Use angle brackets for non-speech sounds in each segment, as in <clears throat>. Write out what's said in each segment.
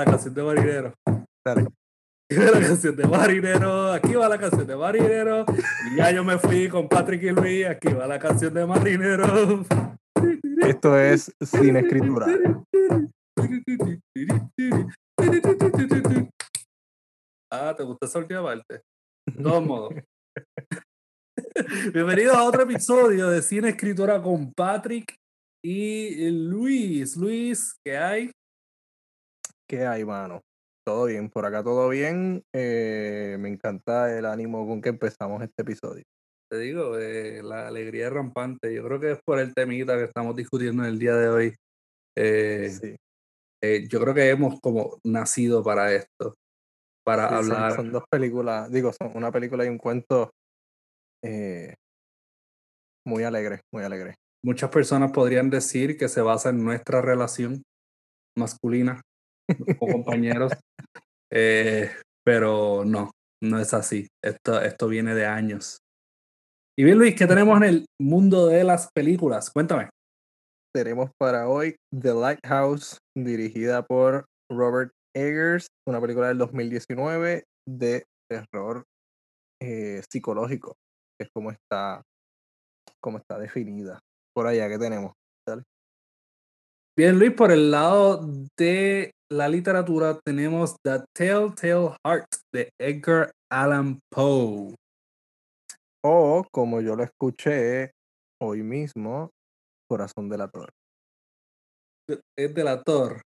La canción de Marinero. Dale. Aquí <laughs> va la canción de Marinero. Aquí va la canción de Marinero. Y ya yo me fui con Patrick y Luis. Aquí va la canción de Marinero. Esto es sin escritura. Ah, ¿te gusta esa última parte? De todos modos. Bienvenidos a otro episodio de Cine Escritura con Patrick y Luis. Luis, ¿qué hay? ¿Qué hay, mano? Todo bien, por acá todo bien. Eh, me encanta el ánimo con que empezamos este episodio. Te digo, eh, la alegría es rampante. Yo creo que es por el temita que estamos discutiendo en el día de hoy. Eh, Sí, eh, yo creo que hemos como nacido para esto, para sí, son, hablar. son dos películas, digo, son una película y un cuento eh, muy alegre, muy alegre. Muchas personas podrían decir que se basa en nuestra relación masculina como compañeros, eh, pero no, no es así. Esto, esto viene de años. Y bien, Luis, ¿qué tenemos en el mundo de las películas? Cuéntame. Tenemos para hoy The Lighthouse, dirigida por Robert Eggers, una película del 2019 de terror eh, psicológico, es como está, como está definida. Por allá que tenemos. Bien, Luis, por el lado de la literatura tenemos The Telltale Heart de Edgar Allan Poe. O, como yo lo escuché hoy mismo, Corazón de la Torre. Es del actor.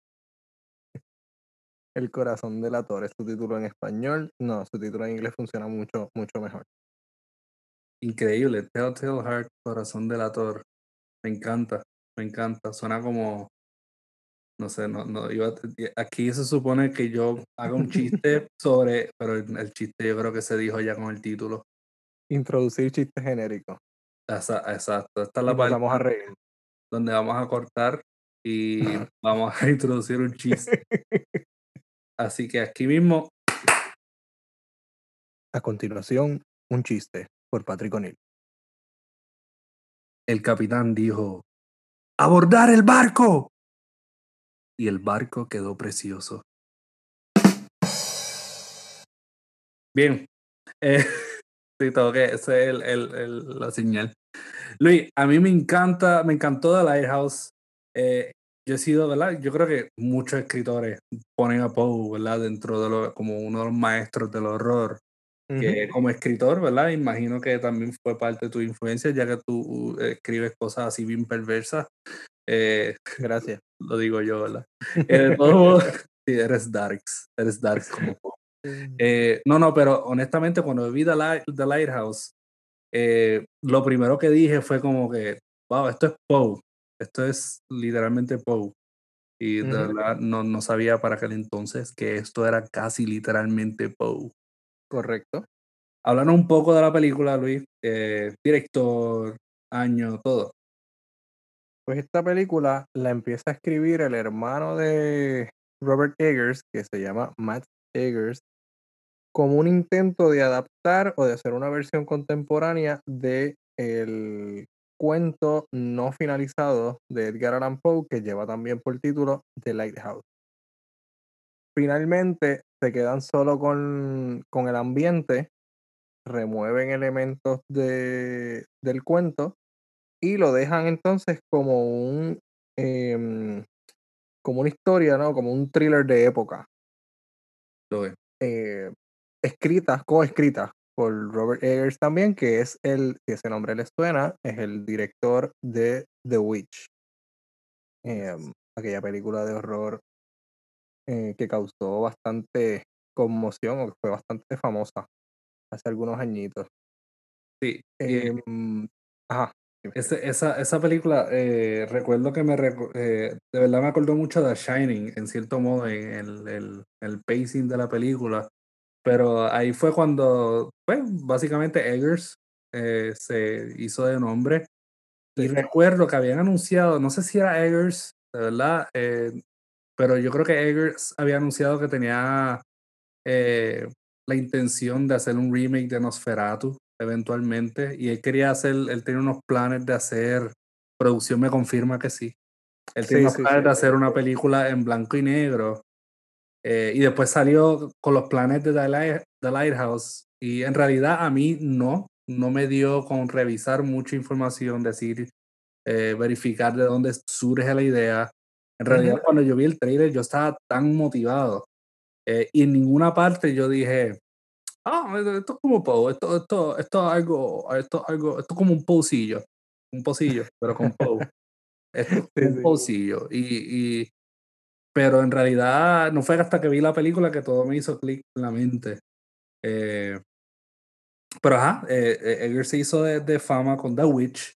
El Corazón de la Torre es su título en español. No, su título en inglés funciona mucho, mucho mejor. Increíble, Telltale Heart, Corazón del Ator. Me encanta, me encanta. Suena como, no sé, no, no, a- aquí se supone que yo haga un chiste <laughs> sobre, pero el, el chiste yo creo que se dijo ya con el título. Introducir chistes genéricos. Esa- exacto, esta es la parte empezamos a reír. donde vamos a cortar y vamos a <laughs> introducir un chiste. <laughs> Así que aquí mismo, A continuación, un chiste por Patrick O'Neill. el capitán dijo, ¡abordar el barco! Y el barco quedó precioso. Bien. <laughs> Eh, sí, tengo que, esa es el- el- el- la señal. Luis, a mí me encanta, me encantó The Lighthouse. Eh, yo he sido, ¿verdad? Yo creo que muchos escritores ponen a Poe, ¿verdad? Dentro de lo, como uno de los maestros del horror que como escritor, ¿verdad? Imagino que también fue parte de tu influencia, ya que tú eh, escribes cosas así bien perversas. Eh, <laughs> Gracias. lo digo yo, ¿verdad? <laughs> Eh, modos, <laughs> sí, eres darks, eres darks como. Eh, no, no, pero honestamente cuando vi The, Light- The Lighthouse, eh, lo primero que dije fue como que, wow, esto es Poe, esto es literalmente Poe. Y de Ujú. verdad no, no sabía para aquel entonces que esto era casi literalmente Poe. Correcto. Háblanos un poco de la película, Luis. eh, director, año, todo. Pues esta película la empieza a escribir el hermano de Robert Eggers, que se llama Matt Eggers, como un intento de adaptar o de hacer una versión contemporánea de el cuento no finalizado de Edgar Allan Poe, que lleva también por título The Lighthouse. Finalmente se quedan solo con, con el ambiente, remueven elementos de, del cuento y lo dejan entonces como un em, como una historia, ¿no? Como un thriller de época. Lo eh, escritas, coescritas por Robert Eggers también, que es el, si ese nombre les suena, es el director de The Witch. em, aquella película de horror eh, que causó bastante conmoción o que fue bastante famosa hace algunos añitos. Sí. y Em, ajá, ese- esa, esa película, eh, recuerdo que me eh, de verdad me acordó mucho de Shining, en cierto modo, en el, el, el pacing de la película. Pero ahí fue cuando, pues, básicamente Eggers eh, se hizo de nombre. Y recuerdo que habían anunciado, no sé si era Eggers, de verdad, eh, pero yo creo que Eggers había anunciado que tenía eh, la intención de hacer un remake de Nosferatu eventualmente. Y él quería hacer, él tenía unos planes de hacer, producción me confirma que sí, Él Sí, tenía sí, planes sí, de hacer una película en blanco y negro. eh, y después salió con los planes de The, Light- The Lighthouse. Y en realidad a mí no, no me dio con revisar mucha información, decir, eh, verificar de dónde surge la idea. En realidad, Ujú. cuando yo vi el trailer, yo estaba tan motivado. eh, y en ninguna parte yo dije, ah, esto esto es como Poe, esto, esto, esto es algo, esto es algo, esto es como un pocillo, un pocillo, pero con Poe. Esto es Sí, un sí. pocillo. Y, y, pero en realidad no fue hasta que vi la película que todo me hizo clic en la mente. Eh, pero ajá, eh, eh, Eggers se hizo de, de fama con The Witch.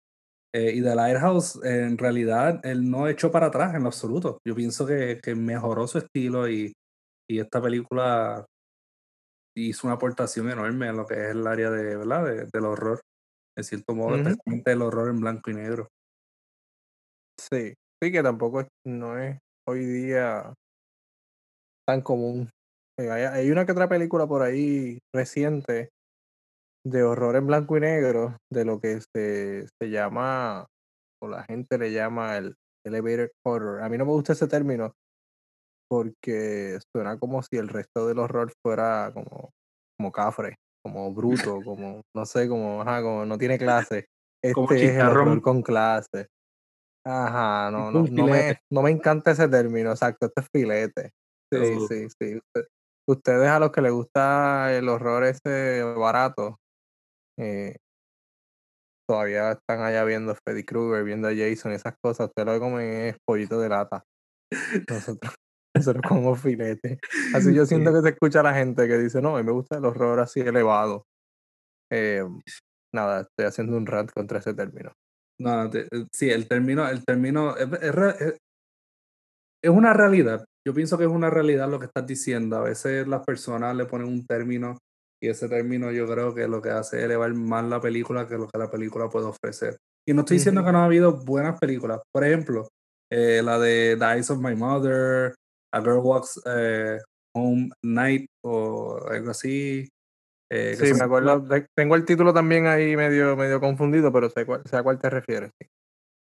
Eh, y The Lighthouse, en realidad, él no echó para atrás en lo absoluto. Yo pienso que, que mejoró su estilo y, y esta película hizo una aportación enorme en lo que es el área de, ¿verdad? De- del horror, en cierto modo, Ujú. especialmente el horror en blanco y negro. Sí, sí que tampoco es, no es hoy día tan común. Eh, hay, hay una que otra película por ahí reciente de horror en blanco y negro, de lo que se, se llama, o la gente le llama el elevator horror. A mí no me gusta ese término porque suena como si el resto del horror fuera como, como cafre, como bruto, <laughs> como, no sé, como, ajá, como no tiene clase. Como Este es el horror con clase. Ajá, no, no, no me, no me encanta ese término, exacto, este es filete. Sí, sí, sí. Usted- ustedes a los que les gusta el horror ese barato, eh, todavía están allá viendo Freddy Krueger, viendo a Jason, esas cosas, ustedes lo que comen es pollito de lata. <laughs> Nosotros, <laughs> nosotros comemos filete. Así yo siento que se escucha a la gente que dice, no, a mí me gusta el horror así elevado. Eh, nada, estoy haciendo un rant contra ese término. No, te- eh, sí, el término, el término es- es una realidad. Yo pienso que es una realidad lo que estás diciendo. A veces las personas le ponen un término y ese término yo creo que lo que hace es elevar más la película que lo que la película puede ofrecer. Y no estoy diciendo que no ha habido buenas películas. Por ejemplo, eh, la de The Eyes of My Mother, A Girl Walks eh, Home Night o algo así. eh, Sí, son me acuerdo, de- tengo el título también ahí medio, medio confundido, pero sé, cuál, sé a cuál te refieres. sí.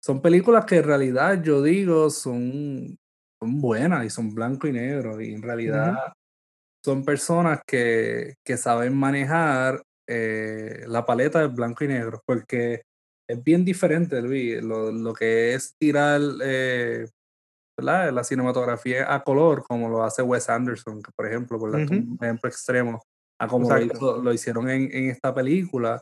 son películas que en realidad yo digo son, son buenas y son blanco y negro y en realidad son personas que, que saben manejar eh, la paleta de blanco y negro porque es bien diferente Luis lo, lo que es tirar eh, la cinematografía a color como lo hace Wes Anderson por ejemplo por darte un ejemplo extremo a como lo, hizo- lo hicieron en, en esta película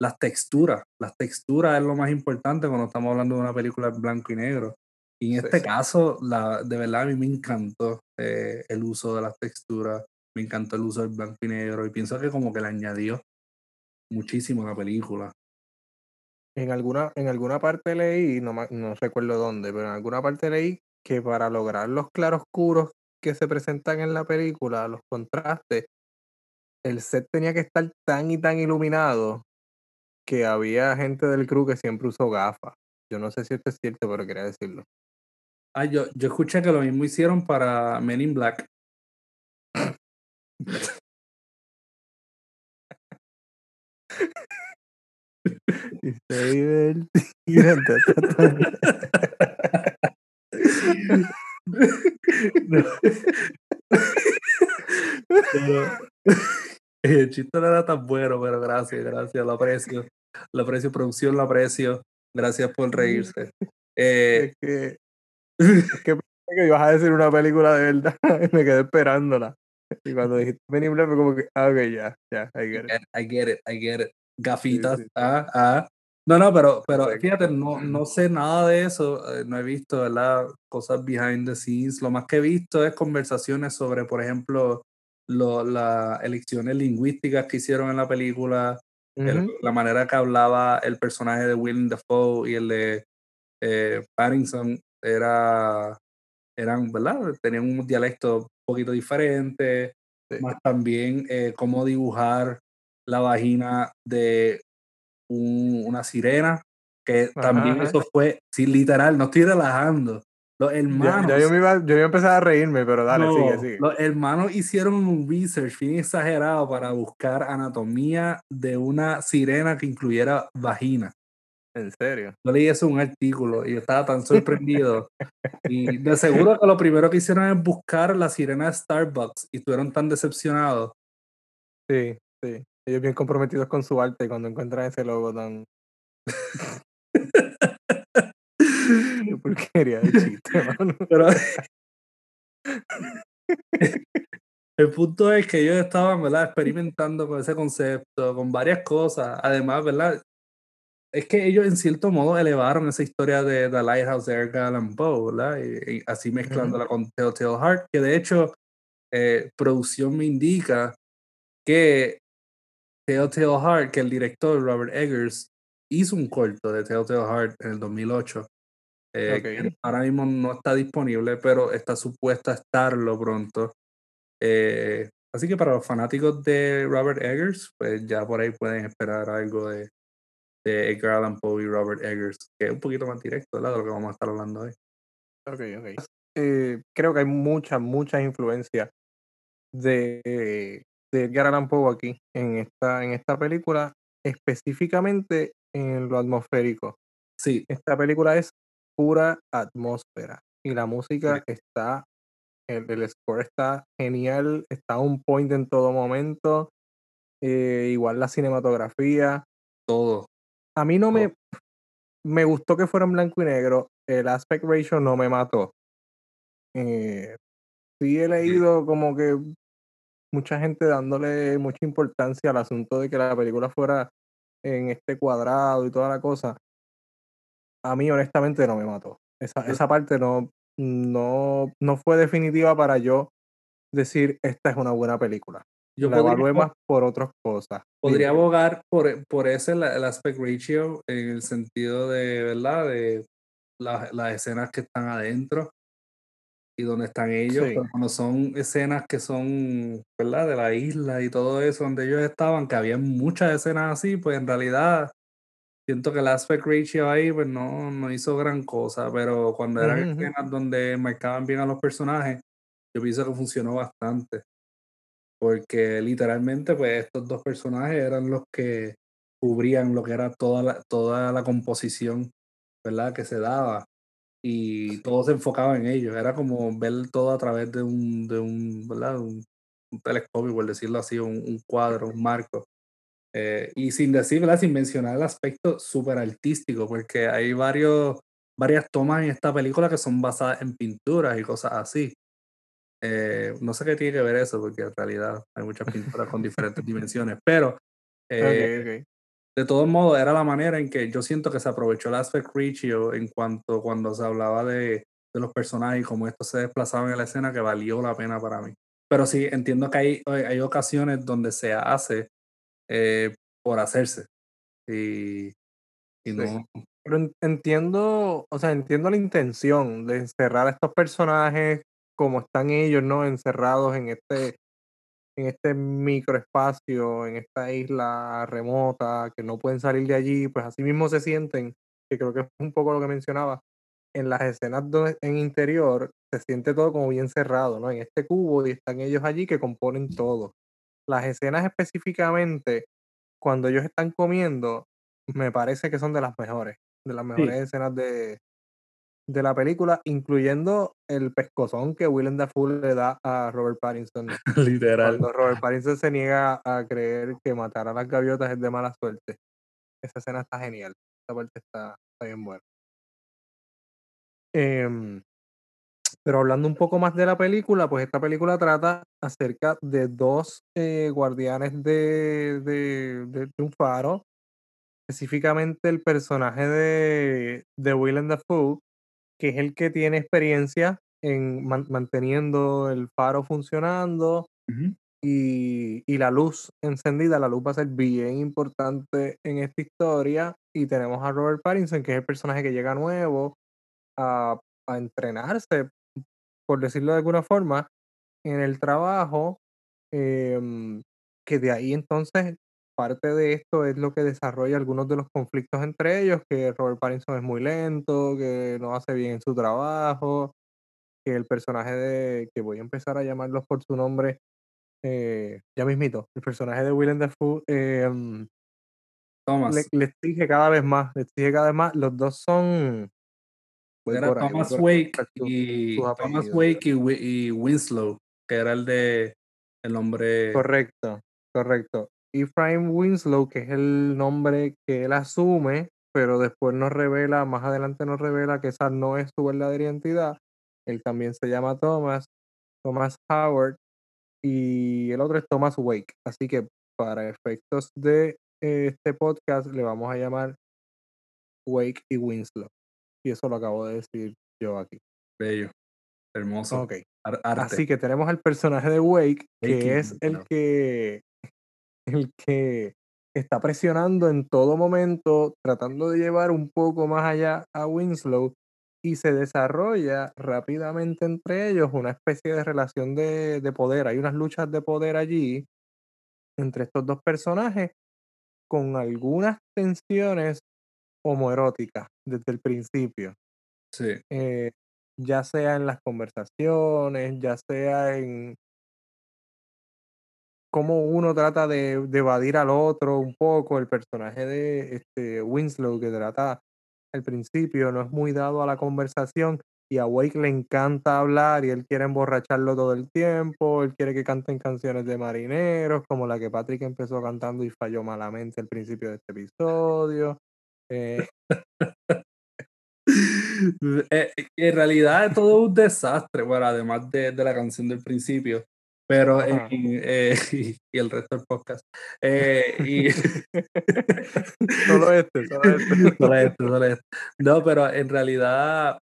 las texturas, las texturas es lo más importante cuando estamos hablando de una película en blanco y negro. Y en Sí, este sí. caso, la, de verdad a mí me encantó eh, el uso de las texturas, me encantó el uso del blanco y negro y pienso que como que le añadió muchísimo a la película. En alguna, en alguna parte leí, no, no recuerdo dónde, pero en alguna parte leí que para lograr los claroscuros que se presentan en la película, los contrastes, el set tenía que estar tan y tan iluminado que había gente del crew que siempre usó gafas. Yo no sé si esto es cierto, pero quería decirlo. Ah, yo, yo escuché que lo mismo hicieron para Men in Black. Y se ta, ta. No. Pero- el chiste no era tan bueno, pero gracias, gracias, lo aprecio. Lo aprecio, producción, lo aprecio. Gracias por reírse. Eh, Es que, es que pensé que ibas a decir una película de verdad <laughs> y me quedé esperándola. Y cuando dijiste in Black fue como que, ah, ok, ya, ya, I get it. I get it, I get it. Gafitas, sí, sí. ah, ah. No, no, pero, pero fíjate, no, no sé nada de eso, eh, no he visto, ¿verdad? Cosas behind the scenes. Lo más que he visto es conversaciones sobre, por ejemplo, lo- las elecciones lingüísticas que hicieron en la película, el- la manera que hablaba el personaje de Willem Dafoe y el de eh, Pattinson era, eran, ¿verdad? Tenían un dialecto poquito diferente, Sí. más también eh, cómo dibujar la vagina de un- una sirena, que Ajá, también ajá. eso fue, sí, literal, no estoy relajando. Los Ya, hermanos, ya yo, me iba, yo iba a empezar a reírme, pero dale, no, sigue, sigue. los hermanos hicieron un research bien exagerado para buscar anatomía de una sirena que incluyera vagina. ¿En serio? Yo leí eso en un artículo y yo estaba tan sorprendido. y de seguro que lo primero que hicieron es buscar la sirena de Starbucks y estuvieron tan decepcionados. Sí, sí. Ellos bien comprometidos con su arte cuando encuentran ese logo tan... <laughs> Qué porquería de chiste, <laughs> mano. Pero el punto es que ellos estaban, ¿verdad? Experimentando con ese concepto, con varias cosas. Además, ¿verdad? Es que ellos en cierto modo elevaron esa historia de The Lighthouse de Edgar Allan Poe, ¿verdad? Y, y así mezclándola con Telltale Heart, que de hecho eh, producción me indica que Telltale Heart, que el director Robert Eggers hizo un corto de Telltale Heart en el 2008. Eh, que ahora mismo no está disponible, pero está supuesta a estarlo pronto. Eh, así que para los fanáticos de Robert Eggers, pues ya por ahí pueden esperar algo de, de Edgar Allan Poe y Robert Eggers, que es un poquito más directo ¿verdad? de lo que vamos a estar hablando hoy. Ok, ok. Eh, creo que hay mucha, mucha influencia de, de Edgar Allan Poe aquí en esta, en esta película, específicamente en lo atmosférico. Sí. Esta película es pura atmósfera y la música está, el, el, score está genial, está un point en todo momento, eh, igual la cinematografía. Todo. A mí no me, me gustó que fuera en blanco y negro, el aspect ratio no me mató. Eh, sí he leído como que mucha gente dándole mucha importancia al asunto de que la película fuera en este cuadrado y toda la cosa a mí honestamente no me mató. Esa, esa parte no, no, no fue definitiva para yo decir esta es una buena película. Yo la evalué más por otras cosas. Podría abogar por, por ese el, aspect ratio en el sentido de, ¿verdad? De la, las escenas que están adentro y donde están ellos, pero cuando son escenas que son, ¿verdad? De la isla y todo eso, donde ellos estaban, que había muchas escenas así, pues en realidad siento que el aspect ratio ahí pues no, no hizo gran cosa, pero cuando eran escenas donde marcaban bien a los personajes, yo pienso que funcionó bastante. Porque literalmente pues estos dos personajes eran los que cubrían lo que era toda la, toda la composición, ¿verdad? Que se daba. Y todo se enfocaba en ellos. Era como ver todo a través de un, de un, ¿verdad? Un, telescopio, por decirlo así, un, un cuadro, un marco. Eh, y sin decir, sin mencionar el aspecto súper artístico, porque hay varios, varias tomas en esta película que son basadas en pinturas y cosas así. Eh, no sé qué tiene que ver eso, porque en realidad hay muchas pinturas con <laughs> diferentes dimensiones, pero eh, de todos modos era la manera en que yo siento que se aprovechó el aspect ratio en cuanto cuando se hablaba de, de los personajes y cómo estos se desplazaban en la escena que valió la pena para mí. Pero sí, entiendo que hay, hay ocasiones donde se hace eh, por hacerse. Y, y no. Pero entiendo, o sea, entiendo la intención de encerrar a estos personajes como están ellos, ¿no? Encerrados en este, en este microespacio, en esta isla remota, que no pueden salir de allí, pues así mismo se sienten, que creo que es un poco lo que mencionaba, en las escenas donde, en interior se siente todo como bien cerrado, ¿no? En este cubo y están ellos allí que componen todo las escenas específicamente, cuando ellos están comiendo, me parece que son de las mejores, de las mejores escenas de, de la película, incluyendo el pescozón que Willem Dafoe le da a Robert Pattinson. <laughs> Literal. Cuando Robert Pattinson se niega a creer que matar a las gaviotas es de mala suerte. Esa escena está genial. Esa parte está, está bien buena. Eh, pero hablando un poco más de la película, pues esta película trata acerca de dos eh, guardianes de, de, de, un faro, específicamente el personaje de, de Willem Dafoe, que es el que tiene experiencia en manteniendo el faro funcionando y, y, la luz encendida. La luz va a ser bien importante en esta historia. Y tenemos a Robert Pattinson, que es el personaje que llega nuevo a, a entrenarse por decirlo de alguna forma, en el trabajo, em, que de ahí entonces parte de esto es lo que desarrolla algunos de los conflictos entre ellos, que Robert Pattinson es muy lento, que no hace bien su trabajo, que el personaje de, que voy a empezar a llamarlos por su nombre, eh, ya mismito, el personaje de Willem Dafoe, eh, Thomas. Le, exige cada vez más, le exige cada vez más. Los dos son. Era Thomas Wake y Thomas Wake y, Winslow, que era el de el nombre. Correcto, correcto. Ephraim Winslow, que es el nombre que él asume, pero después nos revela, más adelante nos revela que esa no es su verdadera identidad. Él también se llama Thomas, Thomas Howard, y el otro es Thomas Wake. Así que para efectos de este podcast le vamos a llamar Wake y Winslow. Y eso lo acabo de decir yo aquí. Bello. Hermoso. Ok. Así que tenemos al personaje de Wake, que es el que el que está presionando en todo momento, tratando de llevar un poco más allá a Winslow y se desarrolla rápidamente entre ellos una especie de relación de, de poder. Hay unas luchas de poder allí entre estos dos personajes con algunas tensiones homoeróticas desde el principio. Sí. Eh, ya sea en las conversaciones, ya sea en cómo uno trata de, evadir al otro un poco. El personaje de este Winslow que trata al principio no es muy dado a la conversación y a Wake le encanta hablar y él quiere emborracharlo todo el tiempo, él quiere que canten canciones de marineros, como la que Patrick empezó cantando y falló malamente al principio de este episodio. Eh, <laughs> eh, en realidad es todo un desastre, bueno, además de, la canción del principio, pero eh, <laughs> y, el resto del podcast. y... <laughs> solo <laughs> este, solo este. solo este, solo este. No, pero en realidad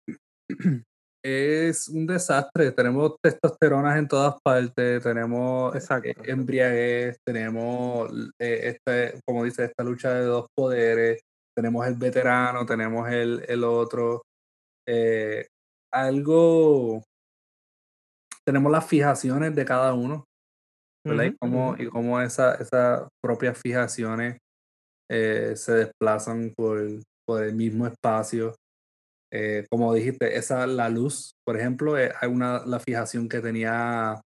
<clears throat> es un desastre. Tenemos testosteronas en todas partes, tenemos eh, embriaguez, tenemos, eh, este, como dice, esta lucha de dos poderes, tenemos el veterano, tenemos el, el otro. Eh, algo, tenemos las fijaciones de cada uno, y cómo, y cómo esa, esas propias fijaciones se desplazan por, por el mismo espacio. Eh, como dijiste, esa la luz, por ejemplo, eh, hay una la fijación que tenía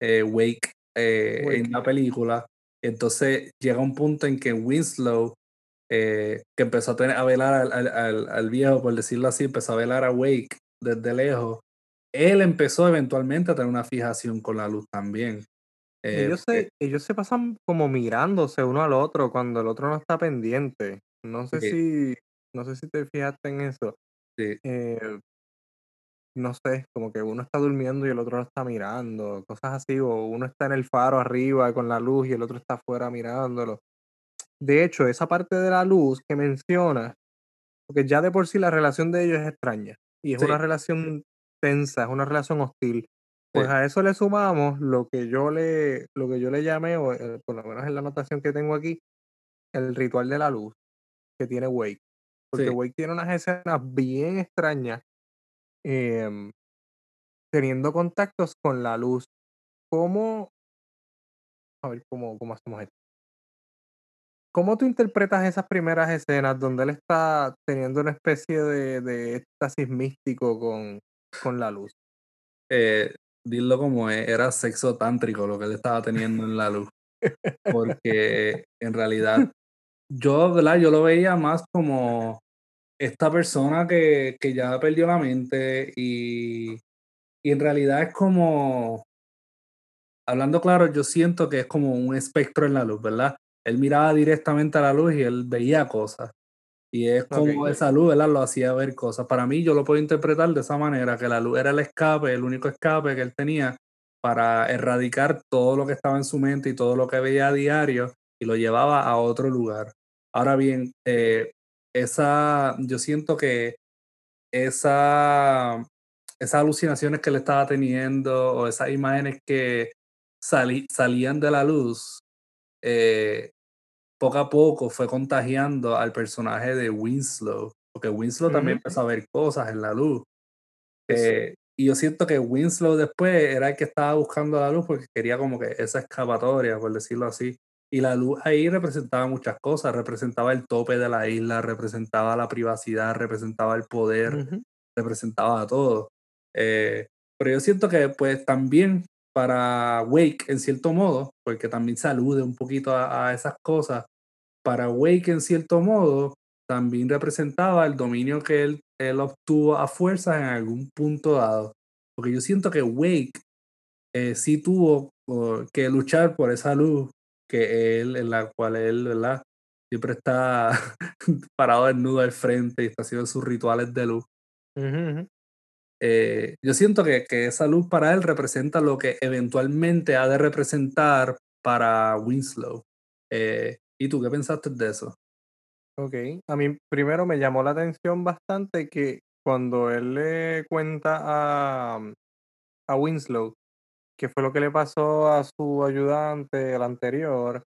eh, Wake, en la película. Entonces llega un punto en que Winslow, que empezó a, tener, a velar al, al, viejo, por decirlo así, empezó a velar a Wake desde lejos. Él empezó eventualmente a tener una fijación con la luz también. ellos, se, ellos se pasan como mirándose uno al otro cuando el otro no está pendiente. No sé si no sé si te fijaste en eso. Eh, no sé, como que uno está durmiendo y el otro lo está mirando, cosas así, o uno está en el faro arriba con la luz y el otro está afuera mirándolo. De hecho, esa parte de la luz que menciona, porque ya de por sí la relación de ellos es extraña y es una relación tensa, es una relación hostil. Pues a eso le sumamos lo que yo le, lo que yo le llamé, o eh, por lo menos en la anotación que tengo aquí, el ritual de la luz que tiene Wake. Porque Wake tiene unas escenas bien extrañas, em, teniendo contactos con la luz. ¿Cómo? A ver, ¿cómo, cómo hacemos esto? ¿Cómo tú interpretas esas primeras escenas donde él está teniendo una especie de, de éxtasis místico con, con la luz? Eh, como es, era sexo tántrico lo que él estaba teniendo en la luz. Porque en realidad yo, ¿verdad? Yo lo veía más como esta persona que, que ya perdió la mente y, y, en realidad es como, hablando claro, yo siento que es como un espectro en la luz, ¿verdad? Él miraba directamente a la luz y él veía cosas. Y es como esa luz, ¿verdad? Lo hacía ver cosas. Para mí, yo lo puedo interpretar de esa manera, que la luz era el escape, el único escape que él tenía para erradicar todo lo que estaba en su mente y todo lo que veía a diario y lo llevaba a otro lugar. Ahora bien, eh, esa, yo siento que esa, esas alucinaciones que le estaba teniendo o esas imágenes que salían de la luz, eh, poco a poco fue contagiando al personaje de Winslow, porque Winslow también empezó a ver cosas en la luz. Eh, y yo siento que Winslow después era el que estaba buscando la luz porque quería como que esa escapatoria, por decirlo así. Y la luz ahí representaba muchas cosas, representaba el tope de la isla, representaba la privacidad, representaba el poder, representaba todo. Eh, pero yo siento que pues también para Wake, en cierto modo, porque también se alude un poquito a, esas cosas, para Wake, en cierto modo, también representaba el dominio que él, él obtuvo a fuerza en algún punto dado. Porque yo siento que Wake eh, sí tuvo que luchar por esa luz que él, en la cual él, ¿verdad? Siempre está <laughs> parado desnudo al frente y está haciendo sus rituales de luz. Eh, yo siento que, que, esa luz para él representa lo que eventualmente ha de representar para Winslow. Eh, ¿Y tú qué pensaste de eso? Ok, a mí primero me llamó la atención bastante que cuando él le cuenta a, a Winslow qué fue lo que le pasó a su ayudante, el anterior,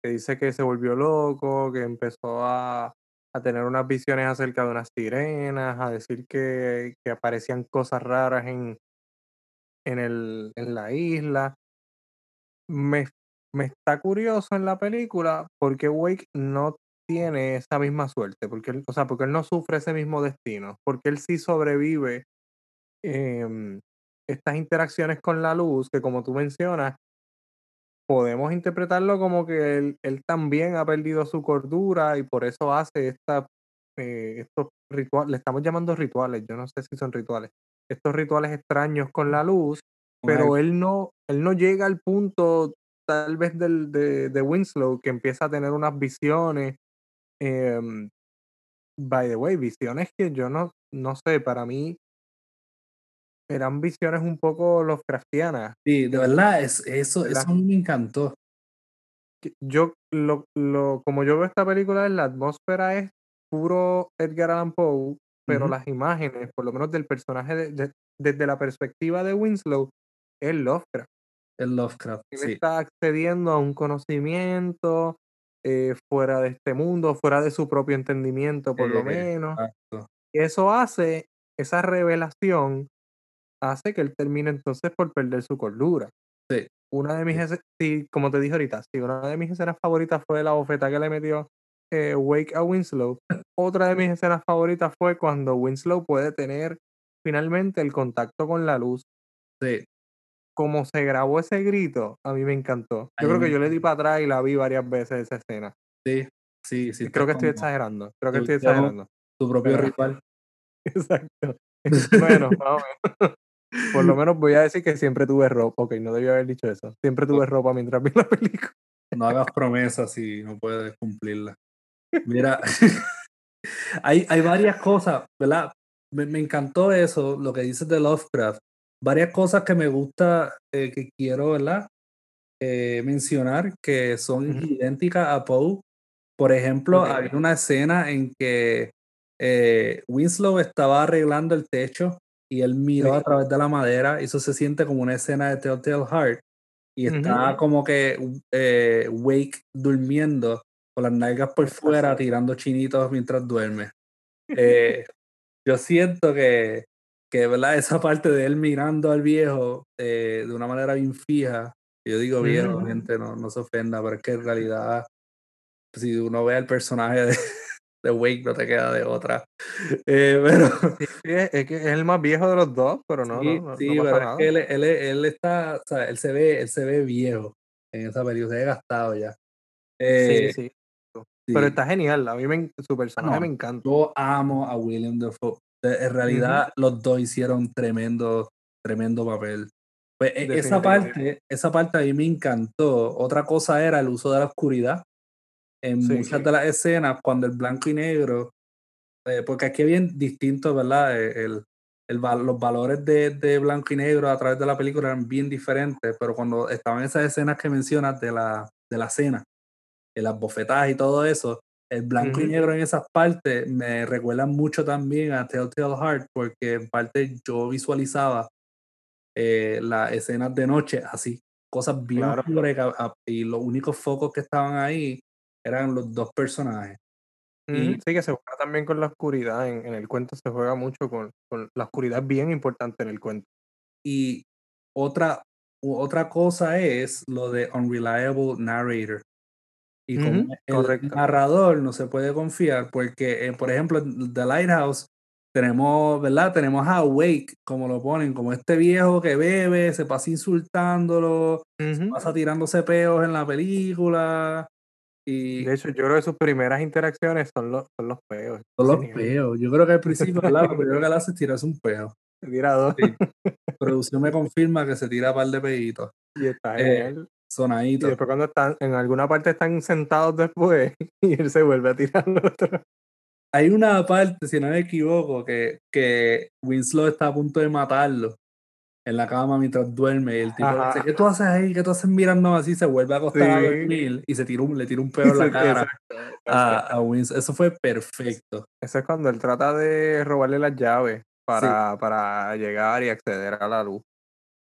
que dice que se volvió loco, que empezó a, a tener unas visiones acerca de unas sirenas, a decir que, que aparecían cosas raras en, en, el, en la isla. Me, me está curioso en la película porque Wake no tiene esa misma suerte, porque él, o sea, porque él no sufre ese mismo destino, porque él sí sobrevive em, estas interacciones con la luz, que como tú mencionas, podemos interpretarlo como que él, él también ha perdido su cordura y por eso hace esta, eh, estos rituales, le estamos llamando rituales, yo no sé si son rituales, estos rituales extraños con la luz, pero él no, él no llega al punto tal vez del, de, de Winslow que empieza a tener unas visiones Em, by the way, visiones que yo no, no sé, para mí eran visiones un poco Lovecraftianas. Sí, de verdad, es, eso, eso me encantó. Yo, lo, lo, como yo veo esta película, la atmósfera es puro Edgar Allan Poe, pero las imágenes, por lo menos del personaje, de, desde la perspectiva de Winslow, es Lovecraft. El Lovecraft. Él está accediendo a un conocimiento, eh, fuera de este mundo, fuera de su propio entendimiento, por lo menos. Y eso hace, esa revelación hace que él termine entonces por perder su cordura. Sí. Una de mis, sí, como te dije ahorita, sí, una de mis escenas favoritas fue la bofeta que le metió eh, Wake a Winslow. Otra de mis escenas favoritas fue cuando Winslow puede tener finalmente el contacto con la luz. Sí como se grabó ese grito, a mí me encantó. Yo creo que yo le di para atrás y la vi varias veces esa escena. Sí, sí, sí. Creo que estoy exagerando. Creo que estoy exagerando. Tu propio ritual. <laughs> Exacto. <laughs> Bueno, vamos. <laughs> Por lo menos voy a decir que siempre tuve ropa. Ok, no debía haber dicho eso. Siempre tuve ropa mientras vi la película. No hagas promesas si no puedes cumplirlas. Mira, hay, hay varias cosas, ¿verdad? Me, me, encantó eso, lo que dices de Lovecraft, varias cosas que me gusta, eh, que quiero, ¿verdad? Eh, mencionar que son idénticas a Poe. Por ejemplo, hay una escena en que eh, Winslow estaba arreglando el techo y él miró a través de la madera y eso se siente como una escena de Telltale Heart y está como que Wake durmiendo con las nalgas por fuera tirando chinitos mientras duerme. <laughs> yo siento que que ¿verdad? <laughs> esa parte de él mirando al viejo eh, de una manera bien fija, yo digo viejo, gente, no, no se ofenda, pero es que en realidad, si uno ve al personaje de, <laughs> de Wake, no te queda de otra. <laughs> Eh, pero, es, que es el más viejo de los dos, pero no. Sí, no, sí pero es que él, él, él, está, o sea, él se ve, él se ve viejo en esa película, se ve gastado ya. Eh, sí, sí. Pero está genial, a mí me, su personaje me encanta. Yo amo a William Dafoe. En realidad, los dos hicieron tremendo, tremendo papel. Pues e, esa parte, esa parte a mí me encantó. Otra cosa era el uso de la oscuridad. En muchas de las escenas, cuando el blanco y negro, eh, porque aquí es bien distinto, ¿verdad? Eh, el, el, los valores de, de, blanco y negro a través de la película eran bien diferentes, pero cuando estaban esas escenas que mencionas de la, de la cena, en las bofetadas y todo eso, el blanco y negro en esas partes me recuerda mucho también a Telltale Heart, porque en parte yo visualizaba eh, las escenas de noche así, cosas bien y los únicos focos que estaban ahí eran los dos personajes. y, sí, que se juega también con la oscuridad. En, el cuento se juega mucho con, con, la oscuridad, bien importante en el cuento. Y otra, otra cosa es lo de Unreliable Narrator. Y como el narrador no se puede confiar, porque, eh, por ejemplo, en The Lighthouse tenemos, ¿verdad? Tenemos a Wake, como lo ponen, como este viejo que bebe, se pasa insultándolo, se pasa tirándose peos en la película. Y De hecho, yo creo que sus primeras interacciones son los, son los peos. son los peos. Yo creo que al principio, ¿verdad? Lo primero que él hace es tirarse un peo. Se <laughs> tira dos Sí. Producción me confirma que se tira un par de peitos. <laughs> y está Eh, genial. Y Sonadito. después cuando están, en alguna parte están sentados después <laughs> y él se vuelve a tirar el otro. Hay una parte, si no me equivoco, que, que Winslow está a punto de matarlo en la cama mientras duerme. Y el tipo Ajá. dice, ¿qué tú haces ahí? ¿Qué tú haces mirando así? Se vuelve a acostar a Sí. dormir y se tira un, le tira un peo en la <laughs> cara a, a Winslow. Eso fue perfecto. Eso es cuando él trata de robarle las llaves para, para llegar y acceder a la luz.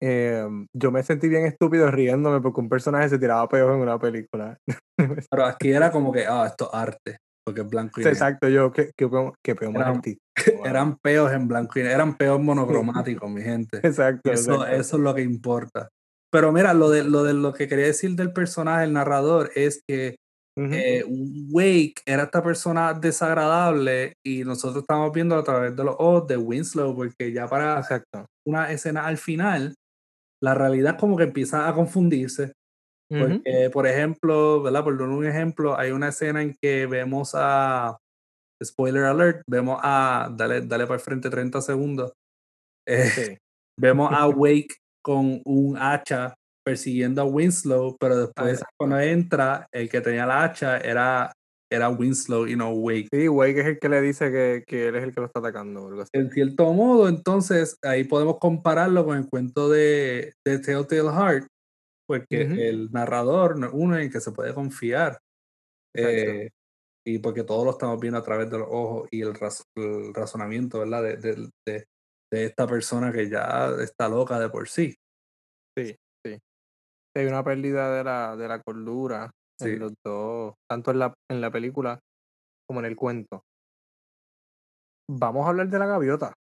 Em, yo me sentí bien estúpido riéndome porque un personaje se tiraba peos en una película. <laughs> Pero aquí era como que, ah, esto es arte, porque es blanco y negro. Exacto, yo, que, que, peo- que peo más Eran-. <laughs> Eran peos en blanco y negro, eran peos <laughs> monocromáticos, mi gente. Exacto, eso, exacto. eso es lo que importa. Pero mira, lo de, lo de lo que quería decir del personaje, el narrador, es que Ujú. eh, Wake era esta persona desagradable y nosotros estamos viendo a través de los ojos de Winslow, porque ya para Exacto. una escena al final, la realidad como que empieza a confundirse. Porque, por ejemplo, ¿verdad? Por dar un ejemplo, hay una escena en que vemos a. Spoiler alert, vemos a. Dale, dale para el frente 30 segundos. <laughs> eh, Sí, vemos a <laughs> Wake con un hacha persiguiendo a Winslow, pero después cuando entra, el que tenía la hacha era, era Winslow y no Wake. Sí, Wake es el que le dice que, que él es el que lo está atacando algo así. En cierto modo, entonces ahí podemos compararlo con el cuento de, de Telltale Heart, porque el narrador no es uno en el que se puede confiar. Eh, y porque todos lo estamos viendo a través de los ojos y el, raz- el razonamiento, ¿verdad? De, de- de- de esta persona que ya está loca de por sí. Hay una pérdida de la, de la cordura Sí. en los dos, tanto en la, en la película como en el cuento. Vamos a hablar de la gaviota.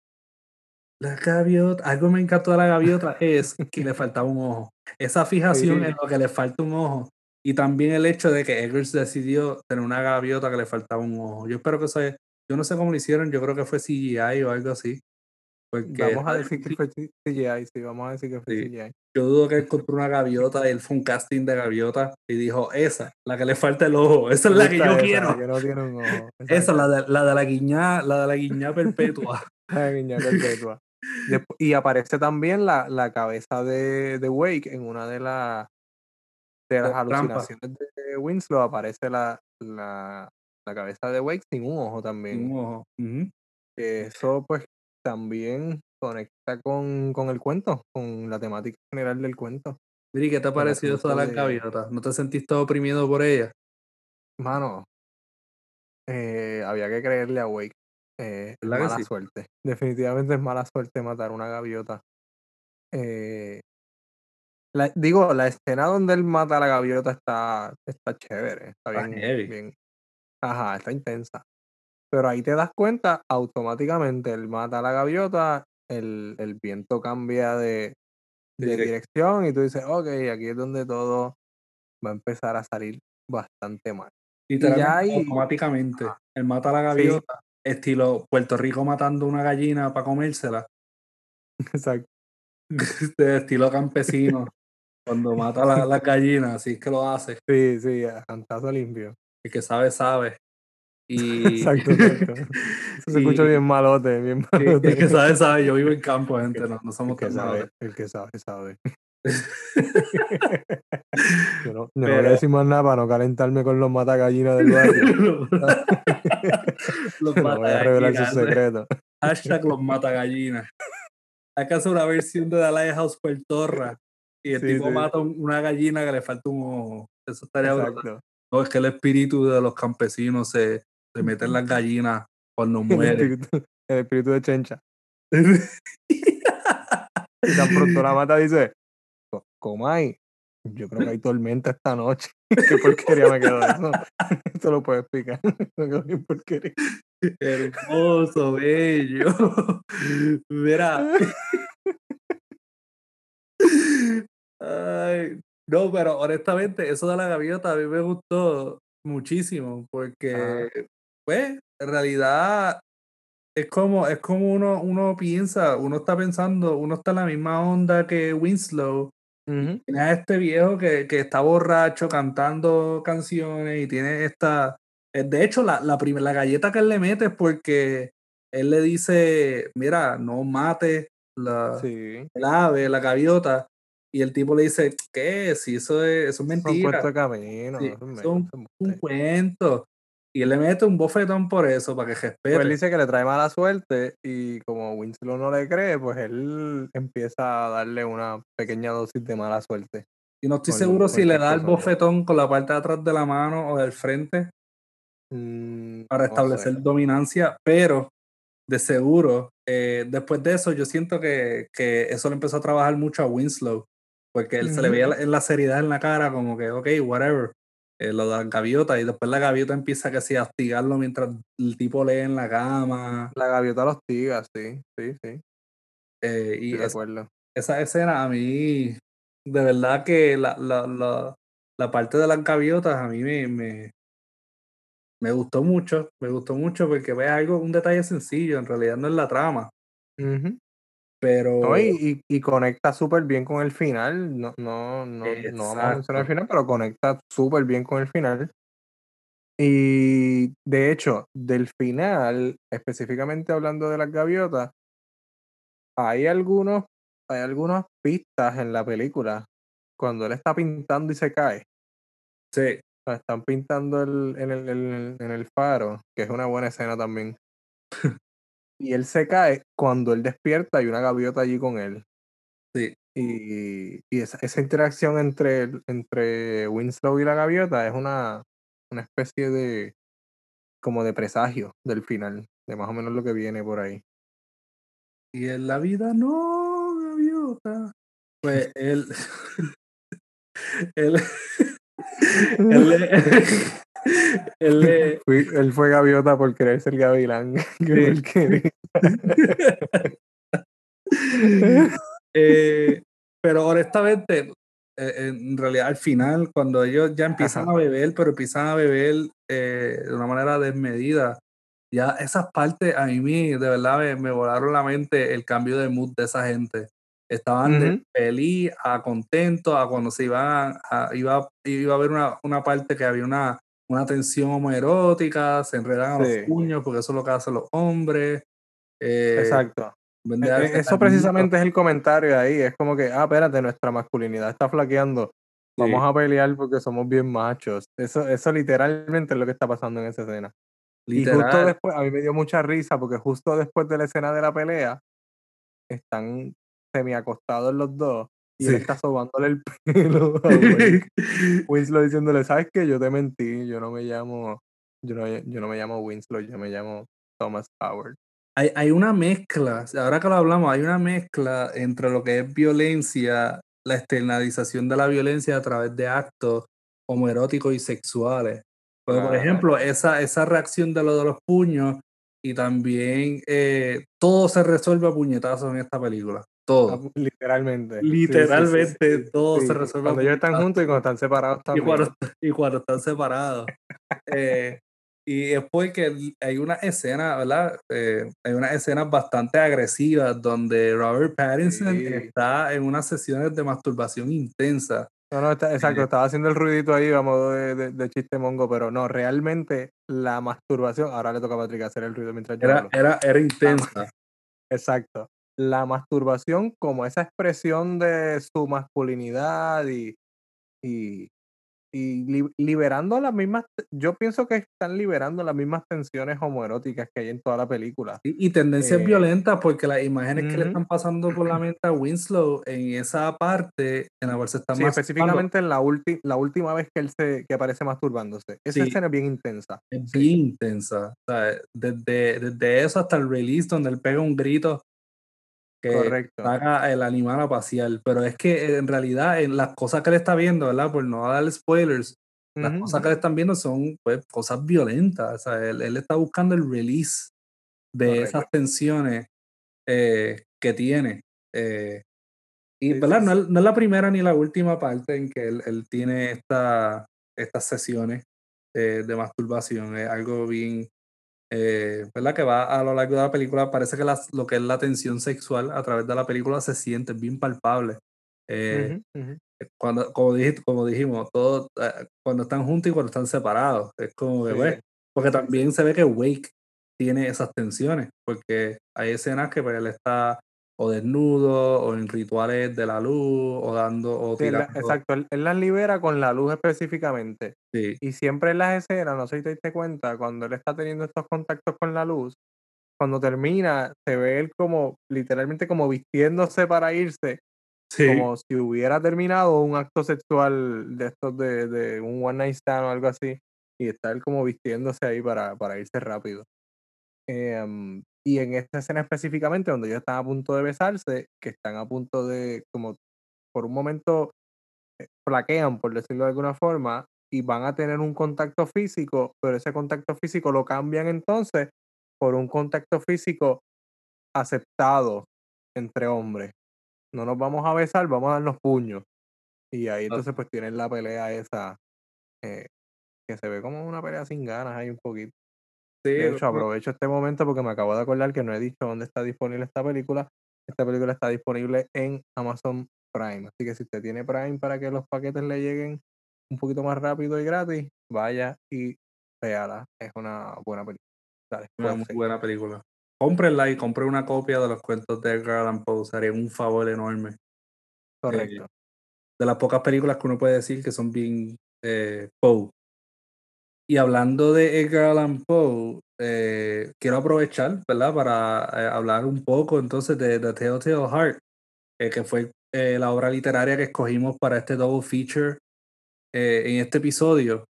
La gaviota, algo me encantó de la gaviota es <laughs> que le faltaba un ojo. Esa fijación Sí. en lo que le falta un ojo. Y también el hecho de que Eggers decidió tener una gaviota que le faltaba un ojo. Yo espero que eso yo no sé cómo lo hicieron, yo creo que fue CGI o algo así. Porque Vamos a <laughs> decir que fue CGI, sí, vamos a decir que fue Sí. CGI. Yo dudo que encontró una gaviota él fue un casting de gaviota y dijo, esa, la que le falta el ojo, esa es la que yo esa, quiero. la que no tiene un ojo. Esa, Exacto, la de la, de la guiñá, la de la guiñá perpetua. <laughs> la guiña perpetua. Y aparece también la, la cabeza de, de Wake en una de, la- de las alucinaciones de Winslow. Aparece la, la, la cabeza de Wake sin un ojo también. Sin un ojo. Ujú. que eso pues también conecta con, con el cuento, con la temática general del cuento. Miri, ¿qué te ha parecido eso de las de- gaviotas? ¿No te sentiste oprimido por ella? Mano, eh, había que creerle a Wake. Eh, es ¿Verdad que mala sí? suerte. <laughs> Definitivamente es mala suerte matar una gaviota. Eh, la- digo, la escena donde él mata a la gaviota está, está chévere. Está Está bien, heavy. bien. Ajá, está intensa. Pero ahí te das cuenta, automáticamente él mata a la gaviota, el, el viento cambia de, De de direc- dirección y tú dices, ok, aquí es donde todo va a empezar a salir bastante mal. Literalmente, ahí- automáticamente. Él mata a la Sí. gaviota, estilo Puerto Rico matando una gallina para comérsela, <laughs> Exacto. <laughs> de estilo campesino. Cuando mata la- las gallinas, así es que lo hace. Sí, sí, a cantazo limpio. El que sabe, sabe. <laughs> Y, Exacto, exacto. <laughs> Eso se escucha bien malote, bien <laughs> malote. el que sabe, sabe. Yo vivo en campo, gente. No, no El somos que tan sabe, el que sabe, sabe. Yo no, yo no voy a Pero- decir más nada para no calentarme con los matagallinas del barrio. los no voy a revelar sus matagallinas. secretos. Hashtag los matagallinas. Que hacer una versión de The Lighthouse Puertorra y el Sí, tipo sí. mata un- una gallina que le falta un ojo. Eso estaría. Exacto. No, es que el espíritu de los campesinos se, se mete en las gallinas cuando <laughs> El muere. espíritu, el espíritu de Chencha. Y tan pronto la <laughs> mata dice, "Co- Comay, yo creo que hay tormenta esta noche. <laughs> Qué porquería me quedó eso. Eso lo puedo explicar. Bien porquería. Hermoso, bello. Mira. Ay, no, pero honestamente, eso de la gaviota a mí me gustó muchísimo porque, pues, en realidad es como, es como uno, uno piensa, uno está pensando, uno está en la misma onda que Winslow. Tiene a este viejo que, que está borracho cantando canciones y tiene esta. eh, De hecho, la, la, la galleta que él le mete es porque él le dice: Mira, no mate la, Sí. el ave, la gaviota. Y el tipo le dice: ¿Qué? Si eso es, eso es mentira. de camino. Sí, es es un, es cuento. Y le mete un bofetón por eso, para que Pues él respete. dice que le trae mala suerte y como Winslow no le cree, pues él empieza a darle una pequeña dosis de mala suerte. Y no estoy con- seguro con si le da el bofetón con la parte de atrás de la mano o del frente Mm, para no establecer sé. dominancia, pero de seguro, eh, después de eso, yo siento que, que eso le empezó a trabajar mucho a Winslow, porque él se le veía la- en la seriedad en la cara, como que, ok, whatever, eh, lo de la gaviota, y después la gaviota empieza que sí, a hostigarlo mientras el tipo lee en la cama, La gaviota los hostiga, sí, sí, sí. eh, y de esa, acuerdo. esa escena a mí, de verdad que la, la, la, la parte de las gaviotas a mí me, me, me gustó mucho, me gustó mucho porque ve algo, un detalle sencillo, en realidad no es la trama, Ujú. Pero No, y, y- y conecta súper bien con el final. No, no, no, no vamos a mencionar el final, pero conecta súper bien con el final. Y de hecho, del final, específicamente hablando de las gaviotas, hay algunos, hay algunas pistas en la película. Cuando él está pintando y se cae. sí, o sea, Están pintando el- en, el, el- en el faro, que es una buena escena también. <laughs> Y él se cae, cuando él despierta hay una gaviota allí con él. sí, Y, y esa, esa interacción entre, entre Winslow y la gaviota es una, una especie de como de presagio del final, de más o menos lo que viene por ahí. y en la vida no, gaviota, pues él, <laughs> él, <laughs> él, <laughs> él le- <laughs> él fue gaviota por querer ser gavilán. <laughs> que. <laughs> Eh, pero honestamente, eh, en realidad al final, cuando ellos ya empiezan Ajá. a beber, pero empiezan a beber eh, de una manera desmedida, ya esas partes a mí de verdad me, me volaron la mente el cambio de mood de esa gente. Estaban de Ujú. feliz a contento, a cuando se iban a, iba, iba a haber una, una parte que había una, una tensión homoerótica, se enredan a los puños, porque eso es lo que hacen los hombres. eh, Exacto. de E- e- Eso precisamente es el comentario ahí. Es como que, ah, espérate, nuestra masculinidad está flaqueando. Vamos Sí. a pelear porque somos bien machos. Eso, eso literalmente es lo que está pasando en esa escena. Y justo Literal. después, a mí me dio mucha risa porque justo después de la escena de la pelea, están semiacostados los dos y él Sí. está sobándole el <laughs> pelo a. <laughs> Winslow diciéndole, ¿sabes qué? Yo te mentí, yo no me llamo, yo no, yo no me llamo Winslow, yo me llamo Thomas Howard. Hay, hay una mezcla, ahora que lo hablamos, hay una mezcla entre lo que es violencia, la externalización de la violencia a través de actos homoeróticos y sexuales. Porque, por Claro. ejemplo, esa, esa reacción de lo de los puños y también eh, todo se resuelve a puñetazos en esta película. Ah, Todo. Literalmente. Sí, sí, sí, Literalmente sí, todo sí. se resuelve Cuando ellos están juntos y cuando están separados y también. cuando, y cuando están separados. Eh, y es porque hay una escena, ¿verdad? Eh, hay unas escenas bastante agresivas donde Robert Pattinson Sí. está en unas sesiones de masturbación intensa. No, no, está- exacto, estaba haciendo el ruidito ahí a modo de, de- de chiste mongo, pero no, realmente la masturbación, ahora le toca a Patrick hacer el ruido mientras yo Era, hablo. era, era intensa. <laughs> Exacto. La masturbación como esa expresión de su masculinidad y, y, y li- liberando las mismas, yo pienso que están liberando las mismas tensiones homoeróticas que hay en toda la película. Y, y tendencias Eh, violentas porque las imágenes que le están pasando por la mente a Winslow en esa parte en la cual se está Sí, específicamente en la, ulti- la última vez que él se que aparece masturbándose. Esa Sí. escena es bien intensa. es Sí. bien intensa. O sea, desde, desde eso hasta el release donde él pega un grito que Correcto. saca el animal a pasear. Pero es que eh, en realidad en las cosas que le está viendo, ¿verdad? Por no darle spoilers, las Ujú, cosas ujú. que le están viendo son pues, cosas violentas. O sea, él, él está buscando el release de esas Correcto. tensiones eh, que tiene. Eh, y Sí, ¿verdad? sí, No, sí. no es la primera ni la última parte en que él, él tiene esta, estas sesiones eh, de masturbación. Es algo bien, eh, ¿verdad? Que va a lo largo de la película. Parece que las- lo que es la tensión sexual a través de la película se siente bien palpable. Eh, cuando, como, dijiste, como dijimos, todos eh, cuando están juntos y cuando están separados. Es como que, pues, porque también se ve que Wake tiene esas tensiones, porque hay escenas que pues, él está o desnudo o en rituales de la luz o dando o tirando. exacto, él, las libera con la luz específicamente. Sí. Y siempre en las escenas, no sé si te diste cuenta, cuando él está teniendo estos contactos con la luz, cuando termina, se ve él como literalmente como vistiéndose para irse, como si hubiera terminado un acto sexual de estos de, de un one night stand o algo así, y está él como vistiéndose ahí para, para irse rápido. Em, y en esta escena específicamente, donde ellos están a punto de besarse, que están a punto de, como por un momento, eh, plaquean, por decirlo de alguna forma, y van a tener un contacto físico, pero ese contacto físico lo cambian entonces por un contacto físico aceptado entre hombres. No nos vamos a besar, vamos a darnos puños. Y ahí entonces pues tienen la pelea esa, eh, que se ve como una pelea sin ganas ahí un poquito de hecho, aprovecho este momento porque me acabo de acordar que no he dicho dónde está disponible esta película. Esta película está disponible en Amazon Prime. Así que si usted tiene Prime para que los paquetes le lleguen un poquito más rápido y gratis, vaya y véala. Es una buena película. una muy buena película. Cómprenla y compre una copia de los cuentos de Edgar Allan Poe. Sería un favor enorme. Correcto. Eh, de las pocas películas que uno puede decir que son bien eh, Poe. Y hablando de Edgar Allan Poe, eh, quiero aprovechar, ¿verdad? Para eh, hablar un poco entonces de The Telltale Heart, eh, que fue la obra literaria que escogimos para este double feature en este episodio.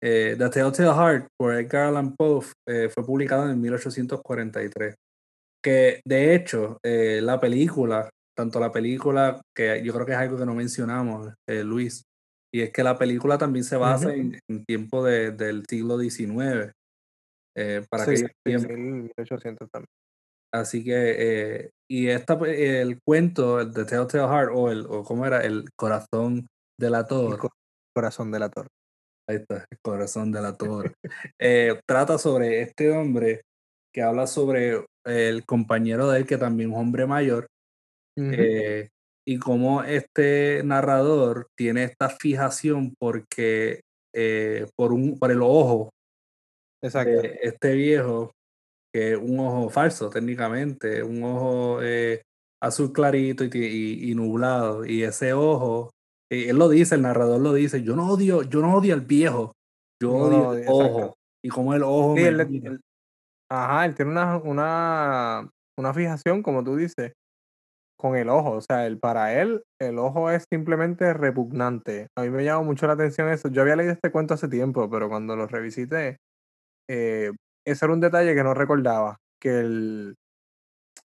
The Telltale Heart por Edgar Allan Poe fue publicado en 1843. Que de hecho, la película, tanto la película, que yo creo que es algo que no mencionamos, Luis, y es que la película también se basa en, tiempo de, del siglo XIX. Eh, para sí, que 1800 también. Así que, eh, y esta, el cuento el de Telltale Heart, o, el, o cómo era, el corazón de la torre. corazón de la torre. Ahí está, el corazón de la torre. Eh, trata sobre este hombre que habla sobre el compañero de él, que también es un hombre mayor, y cómo este narrador tiene esta fijación porque eh, por, un, por el ojo de este viejo, que es un ojo falso técnicamente, un ojo eh, azul clarito y, y, nublado, y ese ojo, eh, él lo dice, el narrador lo dice, yo no odio, yo no odio al viejo, yo odio el ojo, y como el ojo... ajá, él tiene una, una, una fijación, como tú dices, con el ojo. O sea, el, para él, el ojo es simplemente repugnante. A mí me llamó mucho la atención eso. Yo había leído este cuento hace tiempo, pero cuando lo revisité, eh, ese era un detalle que no recordaba. Que el,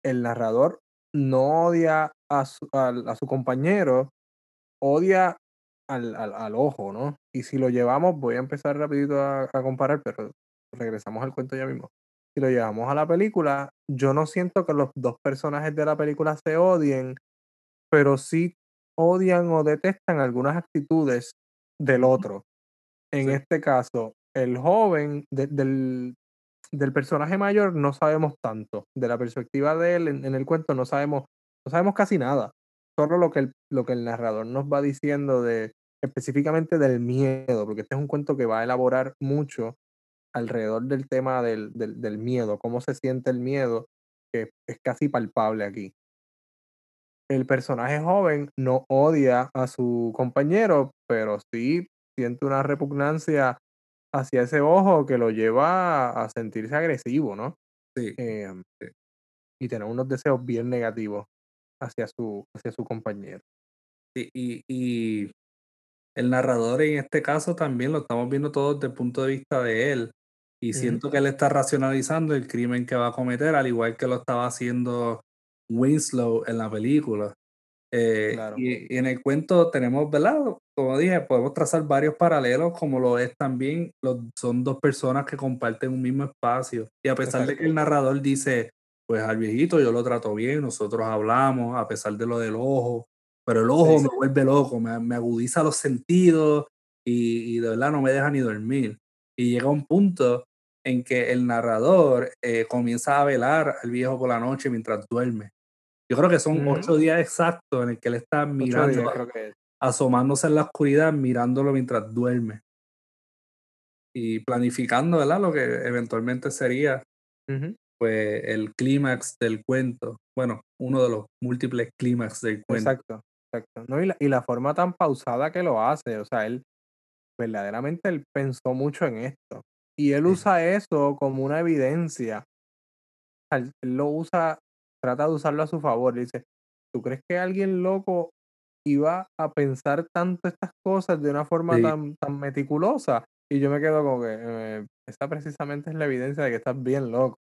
el narrador no odia a su, a, su compañero, odia al, al, ojo, ¿no? Y si lo llevamos, voy a empezar rapidito a, a comparar, pero regresamos al cuento ya mismo si lo llevamos a la película, yo no siento que los dos personajes de la película se odien, pero sí odian o detestan algunas actitudes del otro. En este caso, el joven del, del, personaje mayor no sabemos tanto. De la perspectiva de él en, el cuento no sabemos, no sabemos casi nada. Solo lo que, el, lo que el narrador nos va diciendo de específicamente del miedo, porque este es un cuento que va a elaborar mucho alrededor del tema del, del, miedo, cómo se siente el miedo, que es casi palpable aquí. El personaje joven no odia a su compañero, pero sí siente una repugnancia hacia ese ojo que lo lleva a sentirse agresivo, ¿no? Sí. Em, y tener unos deseos bien negativos hacia su, hacia su compañero. y, y, el narrador en este caso también lo estamos viendo todo desde el punto de vista de él. Y siento que él está racionalizando el crimen que va a cometer, al igual que lo estaba haciendo Winslow en la película. Eh, y, en el cuento tenemos, ¿verdad? Como dije, podemos trazar varios paralelos, como lo es también, los, son dos personas que comparten un mismo espacio. Y a pesar de que el narrador dice, pues al viejito yo lo trato bien, nosotros hablamos, a pesar de lo del ojo, pero el ojo me vuelve loco, me, me, agudiza los sentidos y, y de verdad no me deja ni dormir. Y llega un punto en que el narrador eh, comienza a velar al viejo por la noche mientras duerme. Yo creo que son ocho días exactos en el que él está 8 mirando, días creo que es. asomándose en la oscuridad, mirándolo mientras duerme. Y planificando, ¿verdad? Lo que eventualmente sería, pues, el clímax del cuento. Bueno, uno de los múltiples clímax del cuento. Exacto, exacto. No, y la y la forma tan pausada que lo hace, o sea, él verdaderamente él pensó mucho en esto. Y él usa eso como una evidencia. Él lo usa trata de usarlo a su favor. Dice: "¿Tú crees que alguien loco iba a pensar tanto estas cosas de una forma Sí. tan tan meticulosa?". Y yo me quedo como que, eh, esa precisamente es la evidencia de que estás bien loco.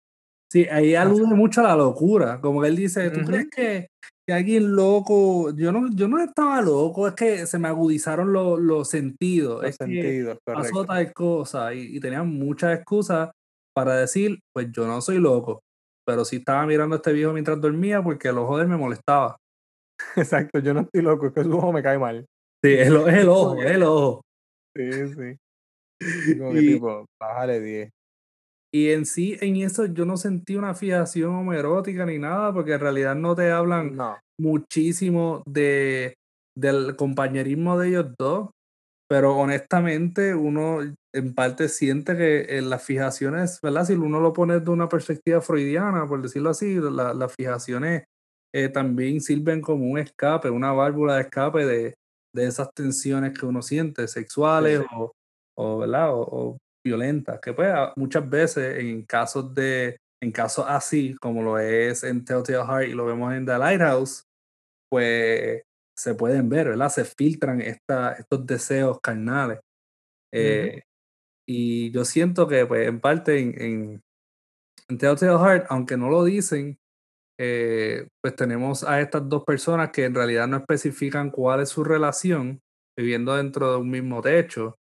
Sí, ahí alude mucho a la locura, como que él dice: "¿Tú crees que que alguien loco?". Yo no yo no estaba loco, es que se me agudizaron los los sentidos, Los es que sentidos, pasó tal cosa, y y tenía muchas excusas para decir: "Pues yo no soy loco, pero sí estaba mirando a este viejo mientras dormía porque el ojo de él me molestaba". <laughs> Exacto, yo no estoy loco, es que su ojo me cae mal. Sí, es el ojo, es el ojo. sí, sí. <laughs> Como que Y tipo, bájale 10. Y en sí, en eso yo no sentí una fijación homoerótica ni nada, porque en realidad no te hablan No. muchísimo de del compañerismo de ellos 2, pero honestamente uno en parte siente que, eh, las fijaciones, ¿verdad? Si uno lo pone de una perspectiva freudiana, por decirlo así, la las fijaciones, eh, también sirven como un escape, una válvula de escape de de esas tensiones que uno siente, sexuales Sí. o o, ¿verdad? O o violentas, que pues, muchas veces en casos de en casos así, como lo es en Telltale Heart y lo vemos en The Lighthouse, pues, se pueden ver, ¿verdad? Se filtran esta estos deseos carnales. Eh, y yo siento que, pues, en parte en en en Telltale Heart, aunque no lo dicen, eh, pues, tenemos a estas 2 personas que en realidad no especifican cuál es su relación, viviendo dentro de un mismo techo,